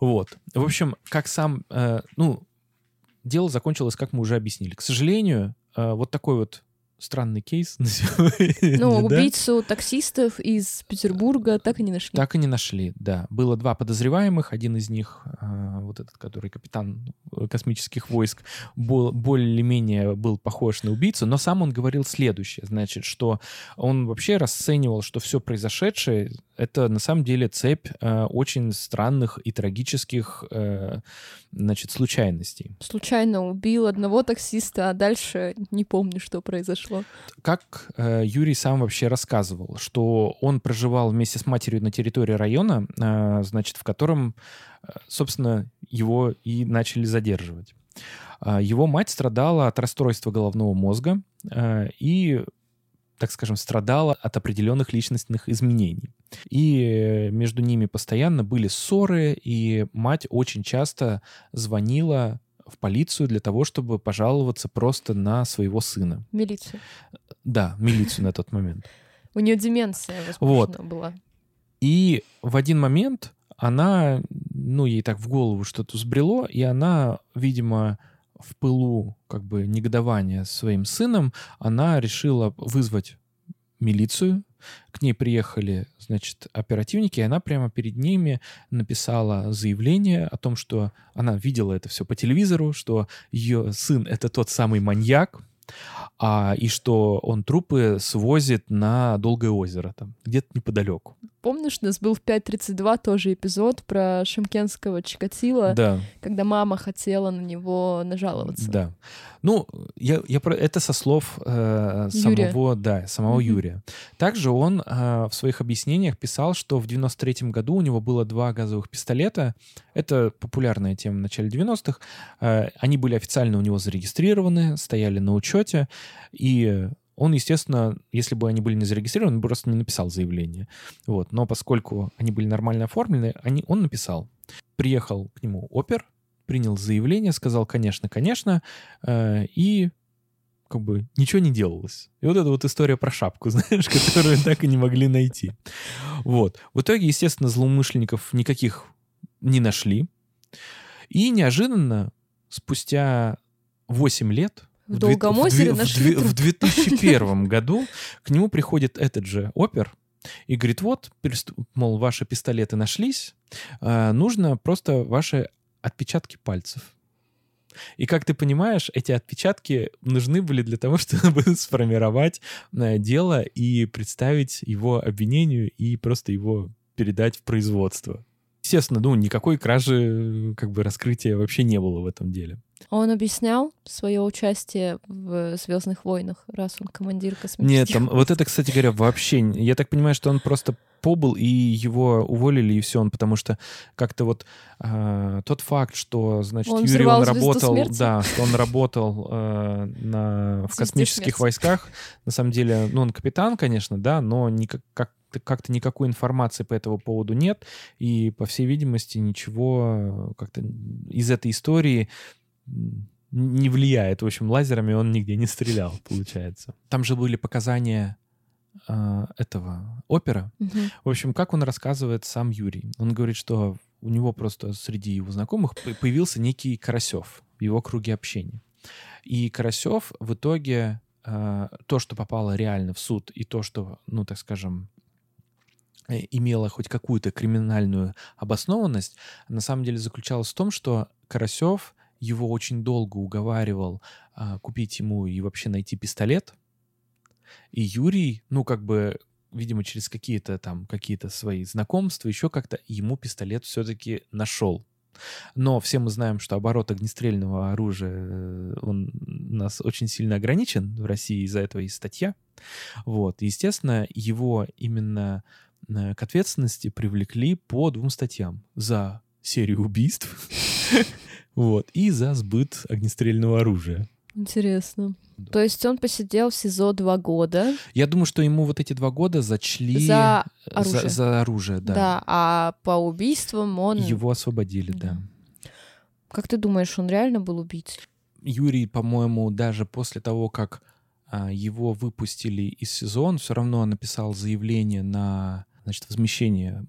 Вот. В общем, как сам, э, ну, дело закончилось, как мы уже объяснили. К сожалению, э, вот такой вот странный кейс [laughs] Ну, убийцу таксистов из Петербурга так и не нашли. Так и не нашли, да. Было два подозреваемых. Один из них, э, вот этот, который капитан э, космических войск, был, более-менее был похож на убийцу, но сам он говорил следующее, значит, что он вообще расценивал, что все произошедшее это на самом деле цепь э, очень странных и трагических, э, значит, случайностей. Случайно убил одного таксиста, а дальше не помню, что произошло. Как э, Юрий сам вообще рассказывал, что он проживал вместе с матерью на территории района, э, значит, в котором, э, собственно, его и начали задерживать. А, Его мать страдала от расстройства головного мозга э, и, так скажем, страдала от определенных личностных изменений. И э, между ними постоянно были ссоры, и мать очень часто звонила в полицию для того, чтобы пожаловаться просто на своего сына. Милицию. Да, милицию на тот момент. У нее деменция, возможно, была. И в один момент она, ну, ей так в голову что-то сбрело, и она, видимо, в пылу как бы негодования своим сыном, она решила вызвать милицию. К ней приехали, значит, оперативники, и она прямо перед ними написала заявление о том, что она видела это все по телевизору, что ее сын — это тот самый маньяк, а, и что он трупы свозит на Долгое озеро, там, где-то неподалеку. Помнишь, у нас был в 5.32 тоже эпизод про шимкенского Чикатила, Да, когда мама хотела на него нажаловаться. да. Ну, я, я про это со слов э, Юрия. самого, да, самого Мгм. Юрия. Также он э, в своих объяснениях писал, что в 93 году у него было два газовых пистолета. Это популярная тема в начале 90-х. Э, они были официально у него зарегистрированы, стояли на учете, и он, естественно, если бы они были не зарегистрированы, он бы просто не написал заявление. Вот. Но поскольку они были нормально оформлены, они, он написал. Приехал к нему опер, принял заявление, сказал, конечно, конечно, э, и как бы ничего не делалось. И вот эта вот история про шапку, [laughs] знаешь, которую так и не могли найти. Вот. В итоге, естественно, злоумышленников никаких не нашли. И неожиданно, спустя 8 лет, В две- Долгомозере две- нашли в труп. 2001 году к нему приходит этот же опер и говорит, вот, мол, ваши пистолеты нашлись, а, нужно просто ваши отпечатки пальцев. И как ты понимаешь, эти отпечатки нужны были для того, [laughs] чтобы сформировать э, дело и представить его обвинению и просто его передать в производство. Естественно, ну, никакой кражи, как бы, раскрытия вообще не было в этом деле. Он объяснял свое участие в Звездных войнах, раз он командир Нет, космических. там, вот это, кстати говоря, вообще... Я так понимаю, что он просто побыл, и его уволили, и все, он потому что как-то вот а, тот факт, что, значит, Он Юрий, он работал, смерти? да, что он работал э, на, в Звезде космических смерти. войсках, на самом деле, ну, он капитан, конечно, да, но никак, как как-то никакой информации по этому поводу нет, и, по всей видимости, ничего как-то из этой истории не влияет. В общем, лазерами он нигде не стрелял, [laughs] получается. Там же были показания а, этого опера. Мгм. В общем, как он рассказывает сам Юрий. Он говорит, что у него просто среди его знакомых появился некий Карасев в его круге общения. И Карасев в итоге а, то, что попало реально в суд, и то, что, ну, так скажем, э, имело хоть какую-то криминальную обоснованность, на самом деле заключалось в том, что Карасев его очень долго уговаривал а, купить ему и вообще найти пистолет. И Юрий, ну, как бы, видимо, через какие-то там, какие-то свои знакомства, еще как-то ему пистолет все-таки нашел. Но все мы знаем, что оборот огнестрельного оружия, э, он у нас очень сильно ограничен в России, из-за этого есть статья. Вот. Естественно, его именно э, к ответственности привлекли по двум статьям. За серию убийств вот, и за сбыт огнестрельного оружия. Интересно. Да. То есть он посидел в СИЗО два года. Я думаю, что ему вот эти два года зачли За э, оружие. за, за оружие, да. Да. а по убийствам он... Его освободили, да. Да. Как ты думаешь, он реально был убийцей? Юрий, по-моему, даже после того, как а, его выпустили из СИЗО, он все равно написал заявление на значит, возмещение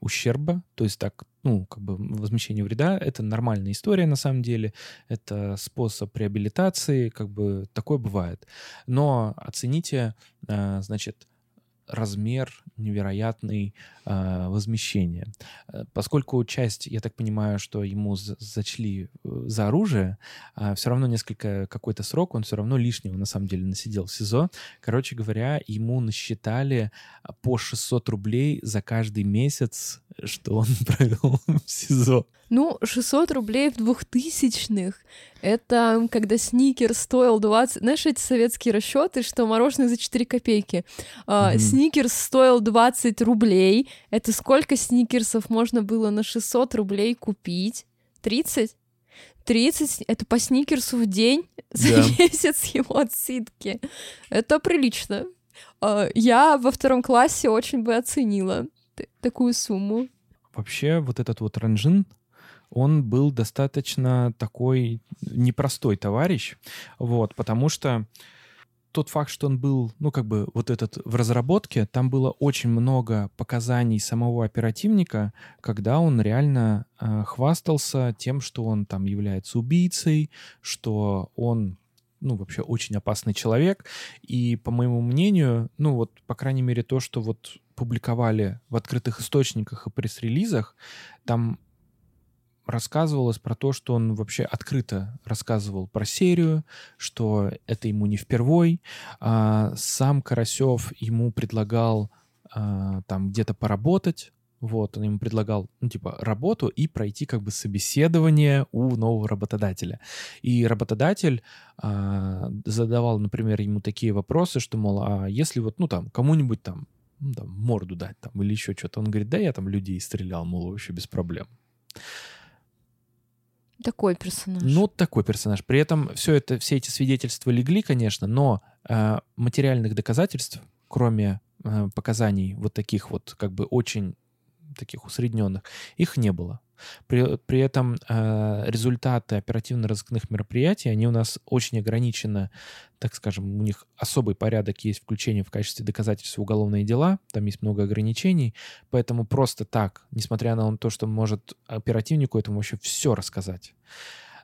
ущерба, то есть так, ну, как бы возмещение вреда, это нормальная история на самом деле, это способ реабилитации, как бы такое бывает. Но оцените, а, значит, размер невероятный а, возмещения. Э, Поскольку часть, я так понимаю, что ему за- зачли э, за оружие, все равно несколько, какой-то срок, он все равно лишнего, на самом деле, насидел в СИЗО. Короче говоря, ему насчитали а, по 600 рублей за каждый месяц, что он [laughs] провел в СИЗО. Ну, 600 рублей в двухтысячных. Это когда сникер стоил 20... Знаешь, эти советские расчеты, что мороженое за 4 копейки. Мгм. Сникерс стоил 20 рублей. Это сколько сникерсов можно было на 600 рублей купить? 30? 30 — это по сникерсу в день [laughs] за Да. месяц его отсидки. Это прилично. А, Я во втором классе очень бы оценила такую сумму. Вообще, вот этот вот Ранжин, он был достаточно такой непростой товарищ, вот, потому что тот факт, что он был, ну, как бы, вот этот в разработке, там было очень много показаний самого оперативника, когда он реально э, хвастался тем, что он там является убийцей, что он, ну, вообще очень опасный человек. И, по моему мнению, ну, вот, по крайней мере, то, что вот публиковали в открытых источниках и пресс-релизах, там рассказывалось про то, что он вообще открыто рассказывал про серию, что это ему не впервой. А, сам Карасев ему предлагал а, там где-то поработать. Вот, он ему предлагал, ну, типа, работу и пройти как бы собеседование у нового работодателя. И работодатель а, задавал, например, ему такие вопросы, что, мол, а если вот, ну, там, кому-нибудь там, ну, там, морду дать там или еще что-то. Он говорит, да, я там людей стрелял, мол, вообще без проблем. Такой персонаж. Ну, такой персонаж. При этом все это, все эти свидетельства легли, конечно, но э, материальных доказательств, кроме э, показаний вот таких вот, как бы очень таких усредненных, их не было. При, при этом э, результаты оперативно-розыскных мероприятий, они у нас очень ограничены, так скажем, у них особый порядок есть включение в качестве доказательств в уголовные дела, там есть много ограничений, поэтому просто так, несмотря на то, что может оперативнику этому вообще все рассказать,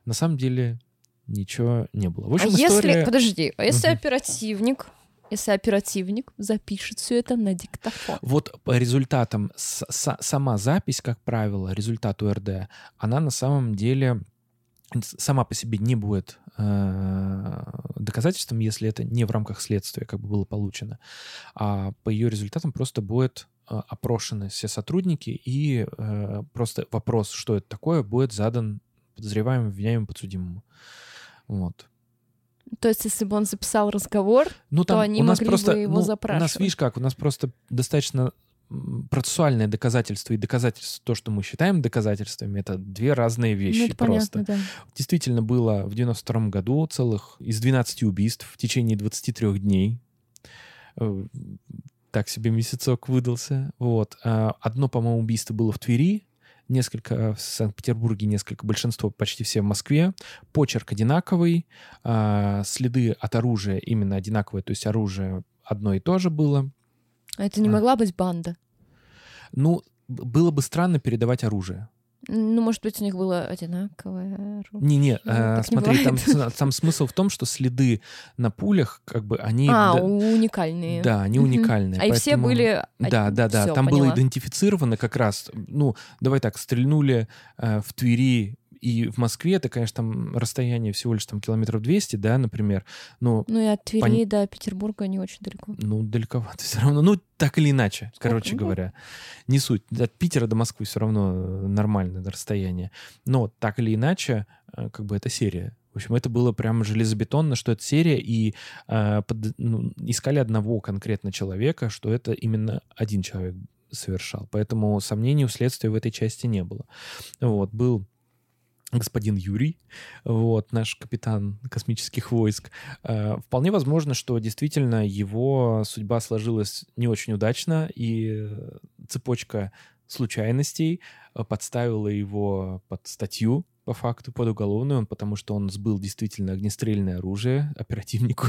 на самом деле ничего не было. В общем, а история... если, подожди, а если Мгм. оперативник, если оперативник запишет все это на диктофон? Вот по результатам, с- са- сама запись, как правило, результат УРД, она на самом деле с- сама по себе не будет э, доказательством, если это не в рамках следствия как бы было получено. А по ее результатам просто будет э, опрошены все сотрудники, и э, просто вопрос, что это такое, будет задан подозреваемому, обвиняемому, подсудимому. Вот. То есть, если бы он записал разговор, Ну, то они у нас могли просто, бы его ну, У нас, запрашивать. видишь как, у нас просто достаточно процессуальное доказательство и доказательство, то, что мы считаем доказательствами, это две разные вещи ну, это просто. понятно, да. Действительно было в 92 году целых из 12 убийств в течение 23 дней. Э, Так себе месяцок выдался. Вот. А Одно, по-моему, убийство было в Твери, несколько в Санкт-Петербурге, несколько, большинство, почти все в Москве. Почерк одинаковый, а, следы от оружия именно одинаковые, то есть оружие одно и то же было. А это не А. могла быть банда. Ну, было бы странно передавать оружие. Ну, может быть, у них было одинаковое оружие. Не-не, э, так не смотри, там, бывает. [laughs] там смысл в том, что следы на пулях, как бы, они... А, да, уникальные. да, они Мгм. уникальные. А и все были... Да, да, да. Всё, там было поняла. идентифицировано как раз, ну, давай так, стрельнули э, в Твери и в Москве, это, конечно, там расстояние всего лишь там километров 200, да, например, но, Ну и от Твери Пон- до Петербурга не очень далеко. ну, далековато [laughs] все равно. Ну, так или иначе, короче Ну. говоря. Не суть. От Питера до Москвы все равно нормальное расстояние. Но так или иначе, э, как бы это серия. В общем, это было прям железобетонно, что это серия, и э, под- ну, искали одного конкретно человека, что это именно один человек совершал. Поэтому сомнений у следствия в этой части не было. Вот, был господин Юрий, вот, наш капитан космических войск. Э, Вполне возможно, что действительно его судьба сложилась не очень удачно, и цепочка случайностей э, подставила его под статью, по факту, под уголовную, он, потому что он сбыл действительно огнестрельное оружие оперативнику.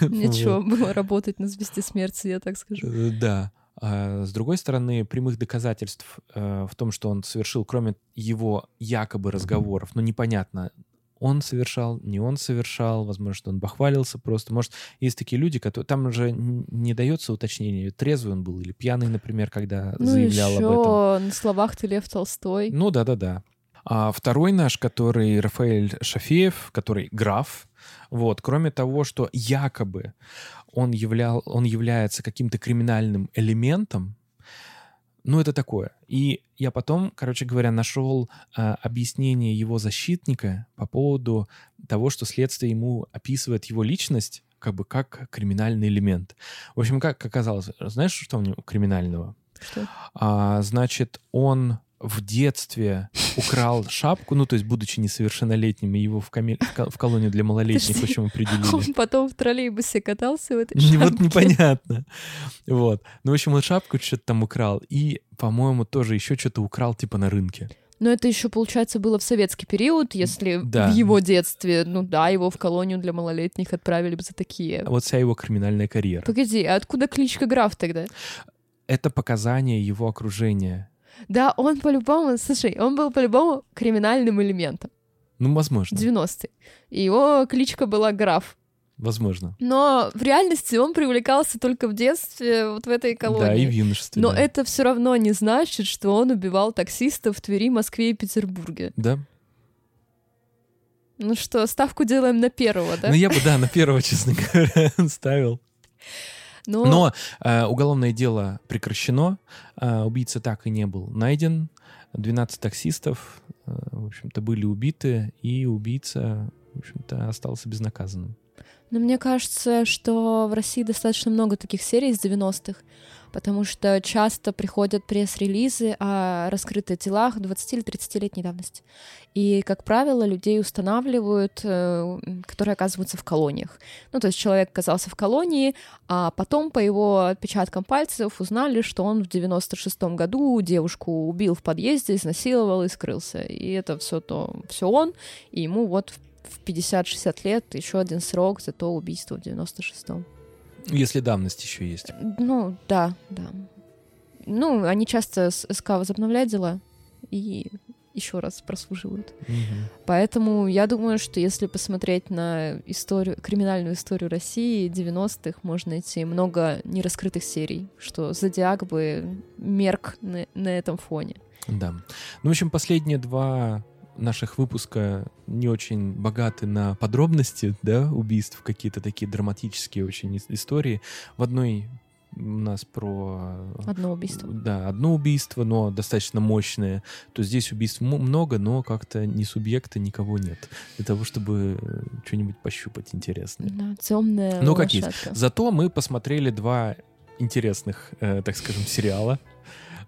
Ничего, было работать на звезде смерти, я так скажу. Э, Да. А с другой стороны, прямых доказательств э, в том, что он совершил, кроме его якобы разговоров, ну непонятно, он совершал, не он совершал, возможно, что он бахвалился просто. Может, есть такие люди, которые... Там уже н- не дается уточнение, трезвый он был или пьяный, например, когда Ну заявлял об этом. еще на словах ты Лев Толстой. Ну да-да-да. А второй наш, который Рафаэль Шафеев, который граф, вот, кроме того, что якобы он, являл, он является каким-то криминальным элементом, ну, это такое. И я потом, короче говоря, нашел а, объяснение его защитника по поводу того, что следствие ему описывает его личность как бы как криминальный элемент. В общем, как оказалось, знаешь, что у него криминального? Что? А, значит, он в детстве украл [laughs] шапку, ну, то есть, будучи несовершеннолетним, и его в, коме- в ко- в колонию для малолетних, общем, определили. [laughs] Он потом в троллейбусе катался в этой Не, [laughs] Вот шапке. непонятно. Вот. Ну, в общем, он шапку что-то там украл. И, по-моему, тоже еще что-то украл, типа, на рынке. Но это еще, получается, было в советский период, если Да. в его детстве, ну да, его в колонию для малолетних отправили бы за такие. А вот вся его криминальная карьера. Погоди, а откуда кличка Граф тогда? Это показания его окружения. Да, он по-любому, слушай, он был по-любому криминальным элементом. Ну, возможно. 90-е. И его кличка была Граф. Возможно. Но в реальности он привлекался только в детстве, вот в этой колонии. Да, и в юношестве. Но да. это все равно не значит, что он убивал таксистов в Твери, Москве и Петербурге. Да. Ну что, ставку делаем на первого, да? Ну, я бы, да, на первого, честно говоря, [laughs] ставил. Но, Но э, уголовное дело прекращено, э, убийца так и не был найден, 12 таксистов, э, в общем-то, были убиты, и убийца, в общем-то, остался безнаказанным. но мне кажется, что в России достаточно много таких серий из 90-х, потому что часто приходят пресс-релизы о раскрытых делах 20 или 30-летней давности. И, как правило, людей устанавливают, э, которые оказываются в колониях. Ну, то есть человек оказался в колонии, а потом по его отпечаткам пальцев узнали, что он в 96-м году девушку убил в подъезде, изнасиловал и скрылся. И это все то, все он, и ему вот в 50-60 лет еще один срок за то убийство в 96-м. Если давность еще есть. Ну, да, да. Ну, они часто с СК возобновляют дела и еще раз прослуживают. Мгм. Поэтому я думаю, что если посмотреть на историю, криминальную историю России 90-х, можно найти много нераскрытых серий, что Зодиак бы мерк на, на этом фоне. Да. Ну, в общем, последние два наших выпуска не очень богаты на подробности, да, убийств, какие-то такие драматические очень ис- истории. В одной у нас про... Одно убийство. Да, одно убийство, но достаточно мощное. То здесь убийств много, но как-то ни субъекта, никого нет. Для того, чтобы э, что-нибудь пощупать интересное. Да, темная Ну, как есть. лошадка. Зато мы посмотрели два интересных, э, так скажем, сериала.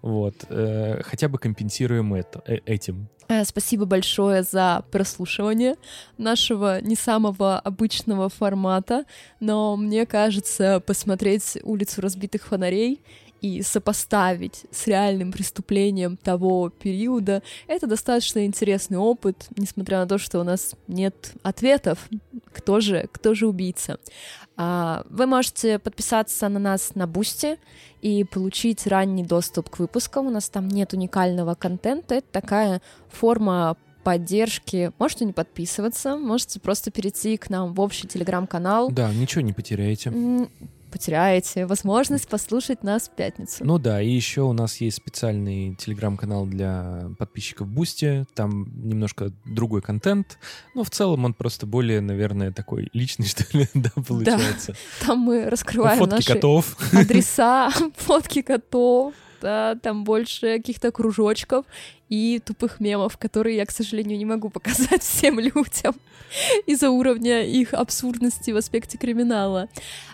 Вот. э, хотя бы компенсируем это, э, этим. Э, Спасибо большое за прослушивание нашего не самого обычного формата, но мне кажется, посмотреть «Улицу разбитых фонарей» и сопоставить с реальным преступлением того периода — это достаточно интересный опыт, несмотря на то, что у нас нет ответов, кто же, кто же убийца. А, Вы можете подписаться на нас на Boosty и получить ранний доступ к выпускам. У нас там нет уникального контента. Это такая форма поддержки. Можете не подписываться, можете просто перейти к нам в общий телеграм-канал. Да, ничего не потеряете. Потеряете возможность послушать нас в пятницу. Ну да, и еще у нас есть специальный телеграм-канал для подписчиков Бусти. Там немножко другой контент. Но в целом он просто более, наверное, такой личный, [laughs] что ли, да, получается. Там мы раскрываем Фотки наши котов. адреса, [laughs] фотки котов, да, там больше каких-то кружочков и тупых мемов, которые я, к сожалению, не могу показать [laughs] всем людям из-за уровня их абсурдности в аспекте криминала.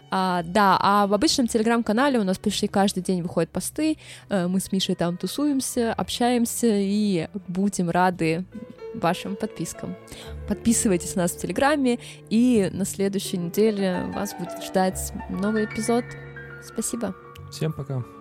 А, да, а в обычном телеграм-канале у нас почти каждый день выходят посты, э, мы с Мишей там тусуемся, общаемся и будем рады вашим подпискам. Подписывайтесь на нас в Телеграме, и на следующей неделе вас будет ждать новый эпизод. Спасибо. Всем пока.